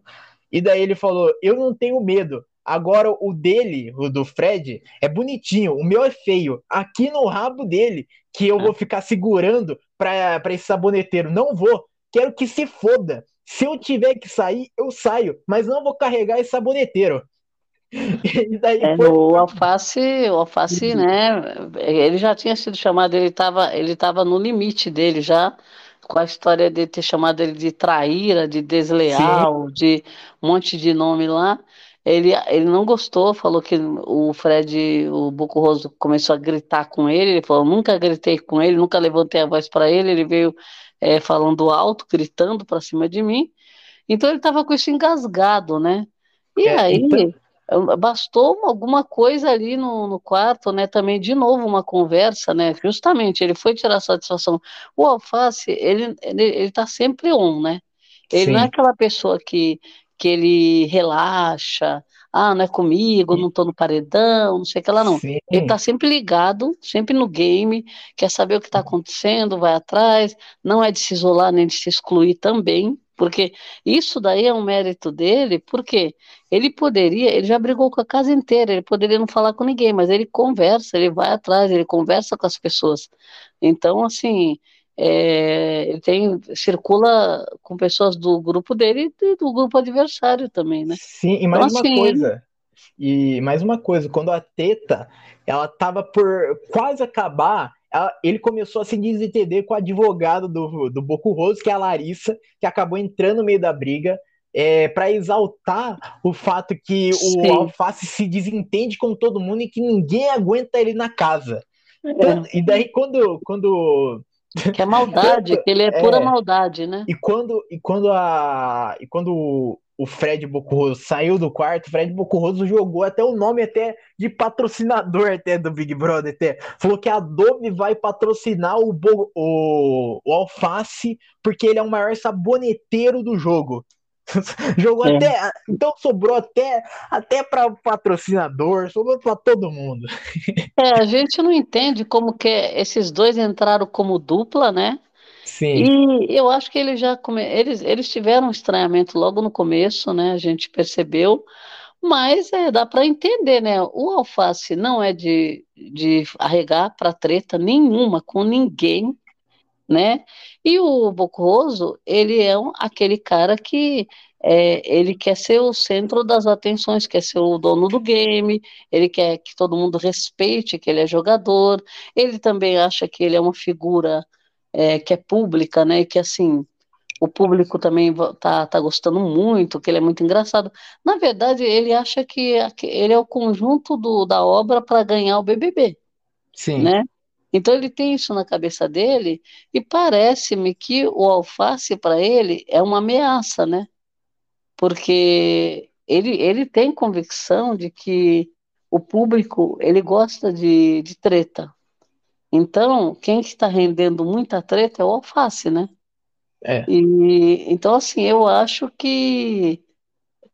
e daí ele falou: Eu não tenho medo. Agora o dele, o do Fred, é bonitinho, o meu é feio. Aqui no rabo dele, que eu vou ficar segurando para esse saboneteiro. Não vou quero que se foda. Se eu tiver que sair, eu saio, mas não vou carregar esse saboneteiro. *laughs* é, foi... O Alface, o Alface, né? Ele já tinha sido chamado, ele estava ele tava no limite dele já, com a história de ter chamado ele de traíra, de desleal, Sim. de um monte de nome lá. Ele, ele não gostou, falou que o Fred, o Boco Roso, começou a gritar com ele. Ele falou: nunca gritei com ele, nunca levantei a voz para ele. Ele veio é, falando alto, gritando para cima de mim. Então ele estava com isso engasgado, né? E é, aí então... bastou alguma coisa ali no, no, quarto, né? Também de novo uma conversa, né? Justamente ele foi tirar satisfação. O Alface, ele ele, ele tá sempre on, né? Ele Sim. não é aquela pessoa que que ele relaxa, ah, não é comigo, não tô no paredão, não sei o que lá, não. Sim. Ele tá sempre ligado, sempre no game, quer saber o que tá acontecendo, vai atrás, não é de se isolar nem de se excluir também, porque isso daí é um mérito dele, porque ele poderia, ele já brigou com a casa inteira, ele poderia não falar com ninguém, mas ele conversa, ele vai atrás, ele conversa com as pessoas. Então, assim, é, ele tem, circula com pessoas do grupo dele e do grupo adversário também, né? Sim, e mais então, uma assim, coisa, e mais uma coisa, quando a Teta, ela tava por quase acabar, ela, ele começou a se desentender com o advogado do, do Boco Roso, que é a Larissa, que acabou entrando no meio da briga, é, para exaltar o fato que Sim. o Alface se desentende com todo mundo e que ninguém aguenta ele na casa. É. E daí, quando, quando que é maldade, que ele é pura é, maldade, né? E quando, e quando, a, e quando o Fred Bocurroso saiu do quarto, o Fred Bocurroso jogou até o nome até de patrocinador até do Big Brother, até. Falou que a Adobe vai patrocinar o, o, o Alface porque ele é o maior saboneteiro do jogo. *laughs* Jogou é. até. Então sobrou até, até para patrocinador, sobrou para todo mundo. *laughs* É, a gente não entende como que esses dois entraram como dupla, né? Sim. E eu acho que eles já come... eles, eles tiveram um estranhamento logo no começo, né? A gente percebeu, mas é, dá para entender, né? O Alface não é de, de arregar para treta nenhuma com ninguém, né? E o Bocoroso, ele é um, aquele cara que é, ele quer ser o centro das atenções, quer ser o dono do game, ele quer que todo mundo respeite que ele é jogador, ele também acha que ele é uma figura é, que é pública, né? Que assim o público também tá, tá gostando muito, que ele é muito engraçado. Na verdade, ele acha que ele é o conjunto do, da obra para ganhar o BBB. Sim. Né? Então ele tem isso na cabeça dele e parece-me que o alface para ele é uma ameaça, né? Porque ele, ele tem convicção de que o público ele gosta de, de treta, então, quem está rendendo muita treta é o alface, né? É. E, então, assim, eu acho que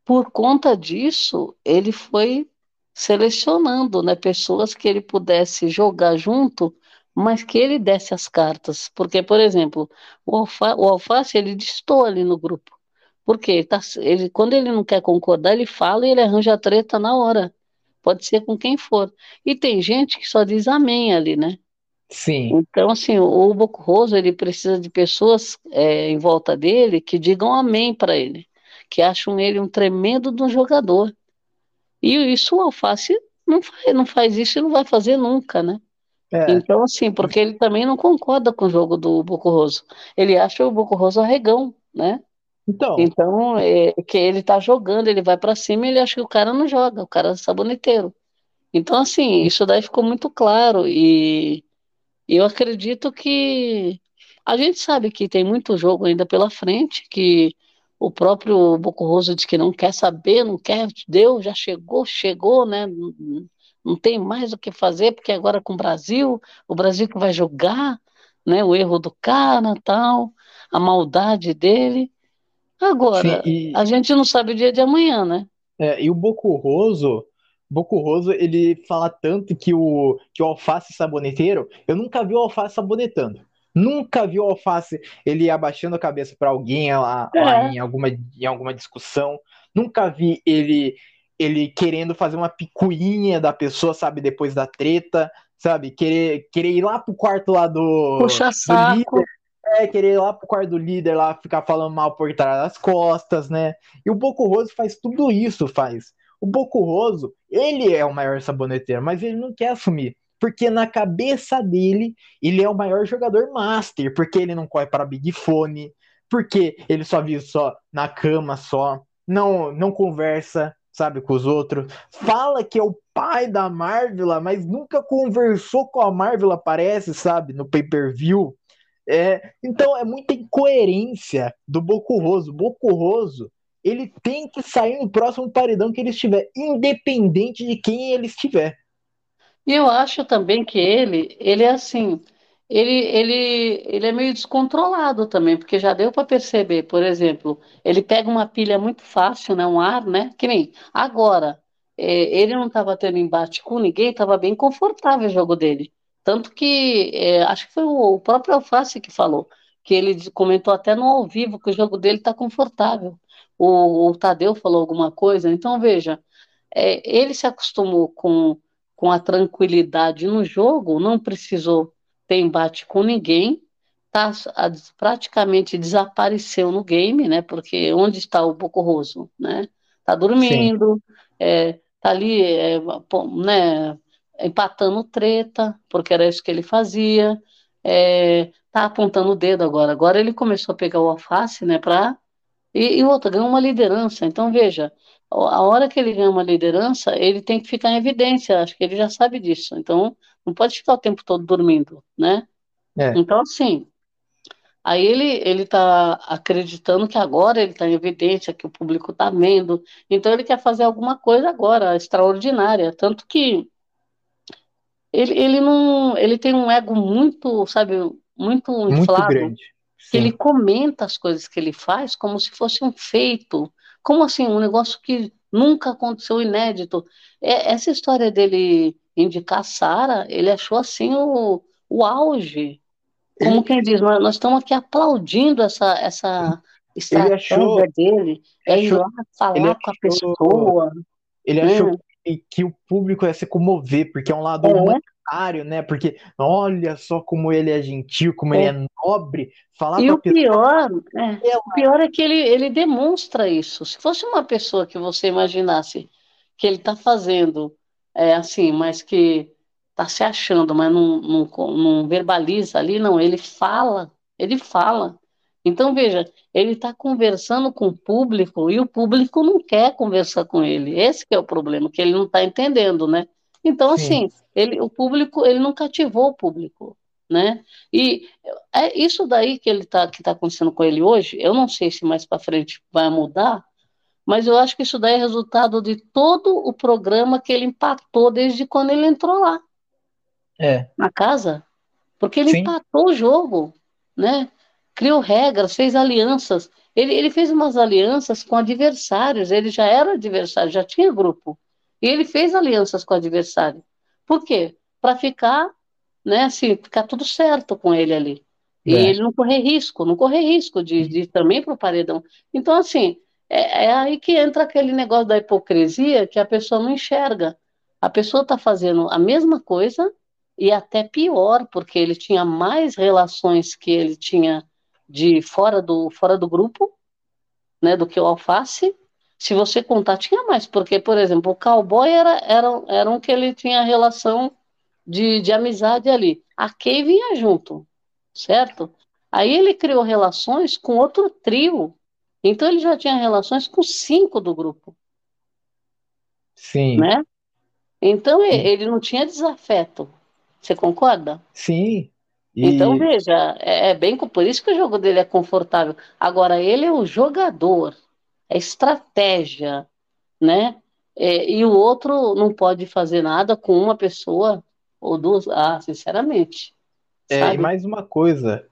por conta disso, ele foi selecionando né, pessoas que ele pudesse jogar junto, mas que ele desse as cartas. Porque, por exemplo, o, alfa, o alface ele distou ali no grupo. Porque ele tá, ele, quando ele não quer concordar, ele fala e ele arranja a treta na hora. Pode ser com quem for. E tem gente que só diz amém ali, né? Sim. Então, assim, o Bocoroso, ele precisa de pessoas é, em volta dele que digam amém para ele, que acham ele um tremendo de um jogador. E isso o Alface não faz, não faz isso e não vai fazer nunca, né? É. Então, assim, porque ele também não concorda com o jogo do Bocoroso. Ele acha o Bocoroso arregão, né? Então, então é, que ele tá jogando, ele vai para cima e ele acha que o cara não joga, o cara é saboneteiro. Então, assim, isso daí ficou muito claro e eu acredito que a gente sabe que tem muito jogo ainda pela frente, que o próprio Bocoroso diz que não quer saber, não quer, deu, já chegou, chegou, né? Não, tem mais o que fazer, porque agora com o Brasil, o Brasil que vai jogar, né? O erro do cara, tal, a maldade dele. Agora, Sim, e... a gente não sabe o dia de amanhã, né? É, e o Bocoroso, Bocurroso, ele fala tanto que o, que o alface saboneteiro, eu nunca vi o alface sabonetando. Nunca vi o alface ele abaixando a cabeça para alguém lá, é. lá, em, alguma, em alguma discussão. Nunca vi ele ele querendo fazer uma picuinha da pessoa, sabe, depois da treta, sabe? Querer, querer ir lá pro quarto lá do, Puxa saco. líder. É, querer ir lá pro quarto do líder lá, ficar falando mal por trás das costas, né? E o Bocurroso faz tudo isso, faz. O Bocurroso, ele é o maior saboneteiro, mas ele não quer assumir. Porque na cabeça dele, ele é o maior jogador master, porque ele não corre para Big Fone, porque ele só vive só na cama só, não não conversa, sabe, com os outros. Fala que é o pai da Marvel, mas nunca conversou com a Marvel, parece, sabe, no pay-per-view. É, então é muita incoerência do Bocurroso. Bocurroso ele tem que sair no próximo paredão que ele estiver, independente de quem ele estiver. E eu acho também que ele, ele é assim, ele, ele, ele é meio descontrolado também, porque já deu para perceber, por exemplo, ele pega uma pilha muito fácil, né, um ar, né, que nem agora, é, ele não estava tendo embate com ninguém, estava bem confortável o jogo dele, tanto que, é, acho que foi o, o próprio Alface que falou, que ele comentou até no ao vivo que o jogo dele está confortável o, o Tadeu falou alguma coisa. Então, veja, é, ele se acostumou com, com a tranquilidade no jogo, não precisou ter embate com ninguém, tá, a, praticamente desapareceu no game, né? Porque onde está o Bocorroso, né? Tá dormindo, é, tá ali, é, né? Empatando treta, porque era isso que ele fazia. É, tá apontando o dedo agora. Agora ele começou a pegar o alface, né? Para e, e outra, ganhou uma liderança. Então, veja, a hora que ele ganha uma liderança, ele tem que ficar em evidência. Acho que ele já sabe disso. Então, não pode ficar o tempo todo dormindo, né? É. Então, assim, Aí ele ele está acreditando que agora ele está em evidência, que o público está vendo, então ele quer fazer alguma coisa agora extraordinária, tanto que ele, ele não ele tem um ego muito, sabe, muito inflado, muito grande. que ele comenta as coisas que ele faz como se fosse um feito, como assim um negócio que nunca aconteceu inédito. É, essa história dele indicar Sara, ele achou assim o, o auge. Como quem diz, nós, nós estamos aqui aplaudindo essa, essa estratégia achou, dele, é ir lá falar com achou, a pessoa. Ele achou hum. que, que, o público ia se comover, porque é um lado é. humanitário, né? Porque olha só como ele é gentil, como é. ele é nobre. Falar e o pior, é, o pior é que ele, ele demonstra isso. Se fosse uma pessoa que você imaginasse que ele está fazendo é, assim, mas que está se achando, mas não, não, não verbaliza ali, não, ele fala, ele fala. Então, veja, ele está conversando com o público e o público não quer conversar com ele. Esse é o problema, que ele não está entendendo, né? Então, Sim. assim, ele, o público, ele não cativou o público, né? E é isso daí que ele tá, que está acontecendo com ele hoje. Eu não sei se mais para frente vai mudar, mas eu acho que isso daí é resultado de todo o programa que ele empatou desde quando ele entrou lá. É. Na casa. Porque ele Sim. empatou o jogo, né? Criou regras, fez alianças. Ele, ele fez umas alianças com adversários, ele já era adversário, já tinha grupo. E ele fez alianças com adversário. Por quê? Para ficar, né, assim, ficar tudo certo com ele ali. E é. ele não correr risco, não correr risco de, de ir também para o paredão. Então, assim, é, é aí que entra aquele negócio da hipocrisia que a pessoa não enxerga. A pessoa está fazendo a mesma coisa e até pior, porque ele tinha mais relações que ele tinha de fora do, fora do grupo, né, do que o alface. Se você contar, tinha mais, porque, por exemplo, o cowboy era, era, era um que ele tinha relação de, de amizade ali. A Kay vinha junto, certo? Aí ele criou relações com outro trio, então ele já tinha relações com cinco do grupo. Sim. Né? Então ele não tinha desafeto. Você concorda? Sim. E... Então veja, é, é bem por isso que o jogo dele é confortável. Agora ele é o jogador, é estratégia, né? É, e o outro não pode fazer nada com uma pessoa ou duas. Ah, sinceramente. É, e mais uma coisa,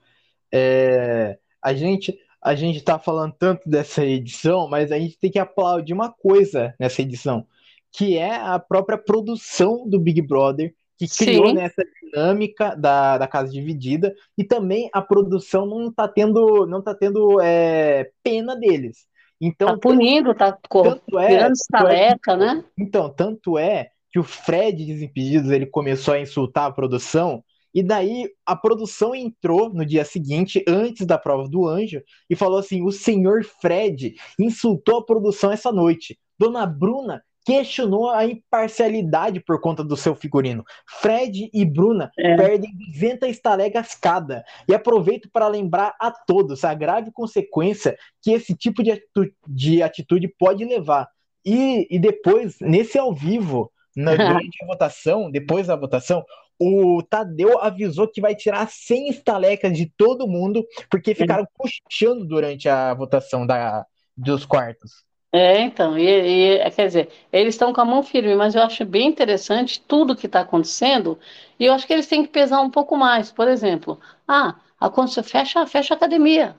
é, a gente a gente está falando tanto dessa edição, mas a gente tem que aplaudir uma coisa nessa edição, que é a própria produção do Big Brother, que criou nessa dinâmica da, da casa dividida, e também a produção não está tendo, não tá tendo é, pena deles. Então, tá punindo, tá tanto é, virando estaleca, né? Então, tanto é que o Fred Desimpedidos ele começou a insultar a produção e daí a produção entrou no dia seguinte, antes da prova do anjo, e falou assim: o senhor Fred insultou a produção essa noite. Dona Bruna questionou a imparcialidade por conta do seu figurino. Fred e Bruna é. perdem 200 estalegas cada. E aproveito para lembrar a todos a grave consequência que esse tipo de atitude, de atitude pode levar. E, e depois, nesse ao vivo, na, *laughs* durante a votação, depois da votação, o Tadeu avisou que vai tirar 100 estalecas de todo mundo, porque ficaram cochichando durante a votação da, dos quartos. É, então, e, e quer dizer, eles estão com a mão firme, mas eu acho bem interessante tudo que está acontecendo, e eu acho que eles têm que pesar um pouco mais. Por exemplo, ah, você fecha, fecha a academia,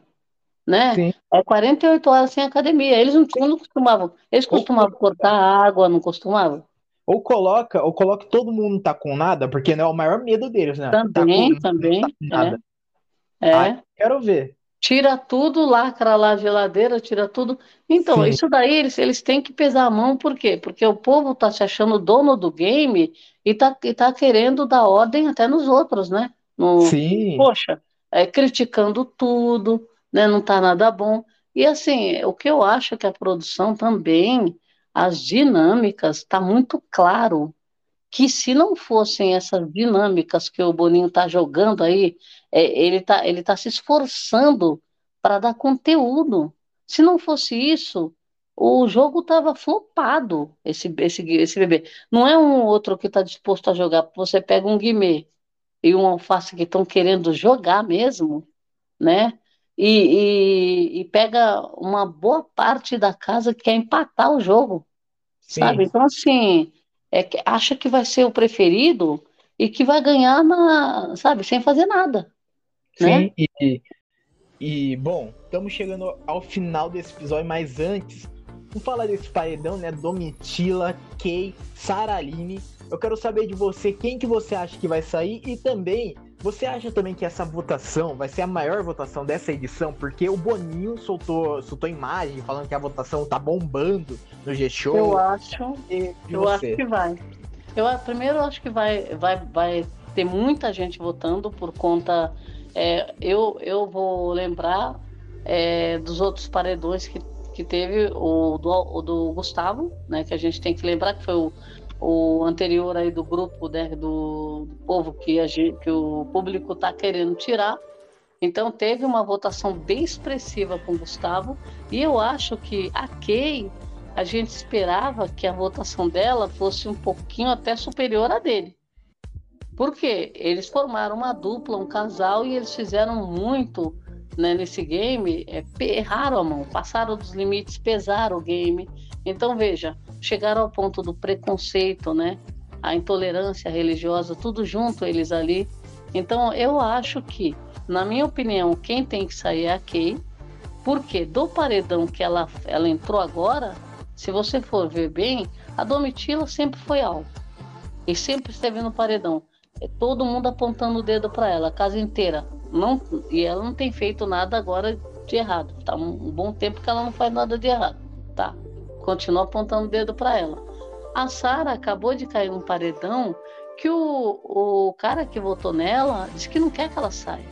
né? Sim. É 48 horas sem academia. Eles não, não costumavam, eles costumavam cortar água, não costumavam? Ou coloca, ou coloca todo mundo tá com nada, porque não é o maior medo deles, né? Também, tá com, também. Tá nada. É. é. quero ver. Tira tudo, lacra lá a geladeira, tira tudo. Então, Sim. isso daí eles, eles têm que pesar a mão, por quê? Porque o povo tá se achando dono do game e tá, e tá querendo dar ordem até nos outros, né? No, Sim. Poxa, é, criticando tudo, né? Não tá nada bom. E assim, o que eu acho que a produção também as dinâmicas, está muito claro que se não fossem essas dinâmicas que o Boninho está jogando aí, é, ele está ele tá se esforçando para dar conteúdo. Se não fosse isso, o jogo estava flopado, esse, esse, esse bebê. Não é um outro que está disposto a jogar. Você pega um guimê e um alface que estão querendo jogar mesmo, né? E, e, e, pega uma boa parte da casa que quer empatar o jogo, Sim. sabe? Então, assim, é, acha que vai ser o preferido e que vai ganhar, na, sabe, sem fazer nada. Sim, né? e, e, bom, estamos chegando ao final desse episódio, mas antes, vamos falar desse paredão, né? Domitila, Kay, Saraline. Eu quero saber de você quem que você acha que vai sair e também você acha também que essa votação vai ser a maior votação dessa edição? Porque o Boninho soltou, soltou imagem falando que a votação tá bombando no G-Show. Eu acho. eu você? acho que vai. Eu primeiro eu acho que vai, vai, vai ter muita gente votando por conta. É, eu, eu vou lembrar é, dos outros paredões que, que teve, o do, o do Gustavo, né? Que a gente tem que lembrar que foi o o anterior aí do grupo né, do, povo que, a que o público está querendo tirar. Então teve uma votação bem expressiva com o Gustavo e eu acho que a Kay a gente esperava que a votação dela fosse um pouquinho até superior à dele. Porque eles formaram uma dupla, um casal e eles fizeram muito né, nesse game, é, erraram a mão, passaram dos limites, pesaram o game. Então veja, chegaram ao ponto do preconceito, né? A intolerância religiosa, tudo junto eles ali. Então eu acho que, na minha opinião, quem tem que sair é a Kay, porque do paredão que ela, ela entrou agora, se você for ver bem, a Domitila sempre foi alvo e sempre esteve no paredão. É todo mundo apontando o dedo para ela, a casa inteira. Não, e ela não tem feito nada agora de errado. Tá um, um bom tempo que ela não faz nada de errado, tá? continua apontando o dedo para ela. A Sara acabou de cair num paredão que o, o cara que votou nela disse que não quer que ela saia.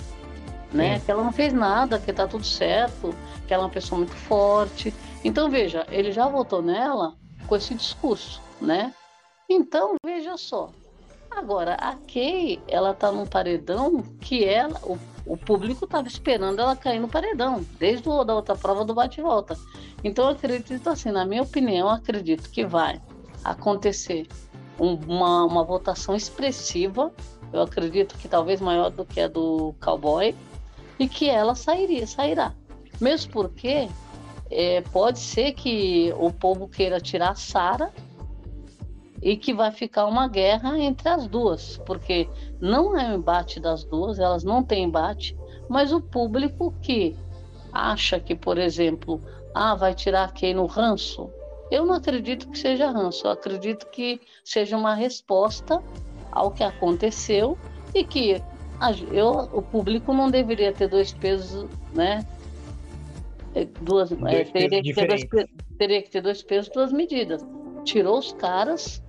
Né? Que ela não fez nada, que tá tudo certo, que ela é uma pessoa muito forte. Então, veja, ele já votou nela com esse discurso, né? Então, veja só. Agora, a Kay, ela tá num paredão que ela, o, o público estava esperando ela cair no paredão, desde o, da outra prova do bate-volta. Então, eu acredito assim, na minha opinião, acredito que vai acontecer um, uma, uma votação expressiva, eu acredito que talvez maior do que a do cowboy, e que ela sairia, sairá. Mesmo porque é, pode ser que o povo queira tirar a Sara e que vai ficar uma guerra entre as duas, porque não é um embate das duas, elas não têm embate, mas o público que acha que, por exemplo, ah, vai tirar quem no ranço? Eu não acredito que seja ranço, eu acredito que seja uma resposta ao que aconteceu e que eu, o público não deveria ter dois pesos, né? É, duas, é, teria, que ter dois, teria que ter dois pesos, duas medidas. Tirou os caras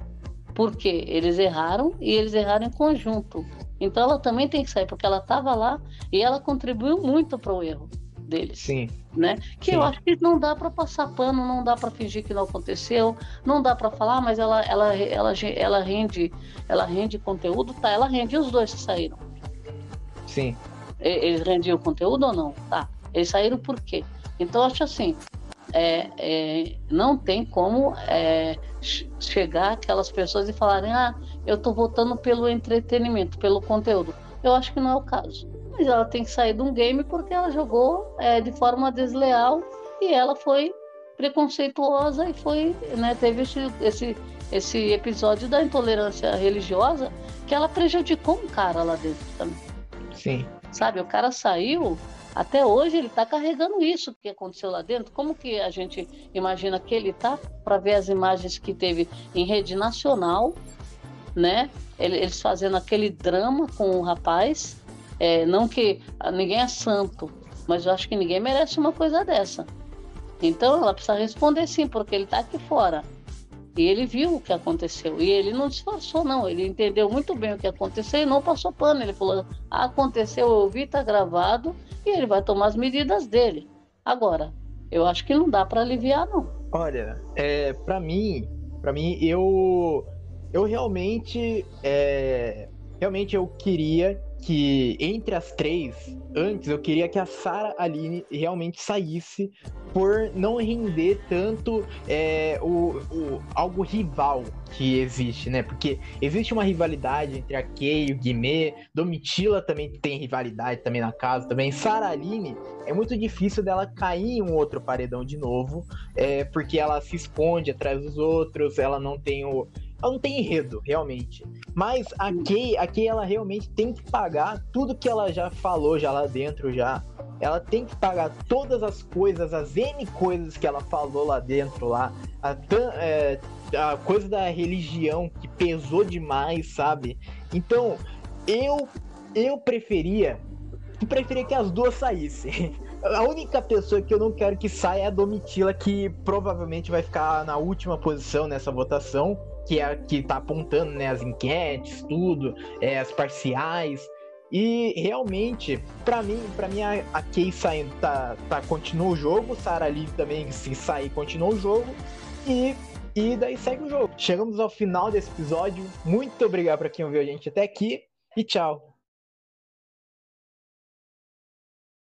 porque eles erraram e eles erraram em conjunto. Então ela também tem que sair, porque ela estava lá e ela contribuiu muito para o erro deles. Sim. Né? Que Sim. eu acho que não dá para passar pano, não dá para fingir que não aconteceu, não dá para falar, mas ela, ela, ela, ela rende, ela rende conteúdo, tá? Ela rende os dois que saíram. Sim. Eles rendiam conteúdo ou não? Tá. Eles saíram por quê? Então eu acho assim, é, é, não tem como é, chegar aquelas pessoas e falarem, ah, eu estou votando pelo entretenimento, pelo conteúdo. Eu acho que não é o caso mas ela tem que sair de um game porque ela jogou é, de forma desleal e ela foi preconceituosa e foi, né, teve esse, esse, esse episódio da intolerância religiosa que ela prejudicou um cara lá dentro também. Sim. Sabe, o cara saiu, até hoje ele está carregando isso que aconteceu lá dentro. Como que a gente imagina que ele tá para ver as imagens que teve em rede nacional, né? Eles fazendo aquele drama com o rapaz é, não que ninguém é santo, mas eu acho que ninguém merece uma coisa dessa. Então ela precisa responder sim, porque ele está aqui fora. E ele viu o que aconteceu. E ele não disfarçou, não. Ele entendeu muito bem o que aconteceu e não passou pano. Ele falou: aconteceu, eu vi, está gravado, e ele vai tomar as medidas dele. Agora, eu acho que não dá para aliviar, não. Olha, é, para mim, para mim, eu, eu realmente, é, realmente eu queria que entre as três, antes eu queria que a Sarah Aline realmente saísse por não render tanto é, o, o, algo rival que existe, né? Porque existe uma rivalidade entre a Kay o Guimê, Domitila também tem rivalidade também na casa, também Sarah Aline é muito difícil dela cair em um outro paredão de novo, é, porque ela se esconde atrás dos outros, ela não tem o ela não tem enredo, realmente. Mas a Kay, a Kay, ela realmente tem que pagar tudo que ela já falou já lá dentro já. Ela tem que pagar todas as coisas, as N coisas que ela falou lá dentro lá. A, é, a coisa da religião que pesou demais, sabe? Então, eu eu preferia preferia que as duas saíssem. *laughs* A única pessoa que eu não quero que saia é a Domitila, que provavelmente vai ficar na última posição nessa votação que é que tá apontando né, as enquetes, tudo, é, as parciais. E realmente, para mim, para mim a, a Kay saindo tá, tá continua o jogo, Sara Lee também se sair continua o jogo e e daí segue o jogo. Chegamos ao final desse episódio. Muito obrigado para quem ouviu a gente até aqui e tchau.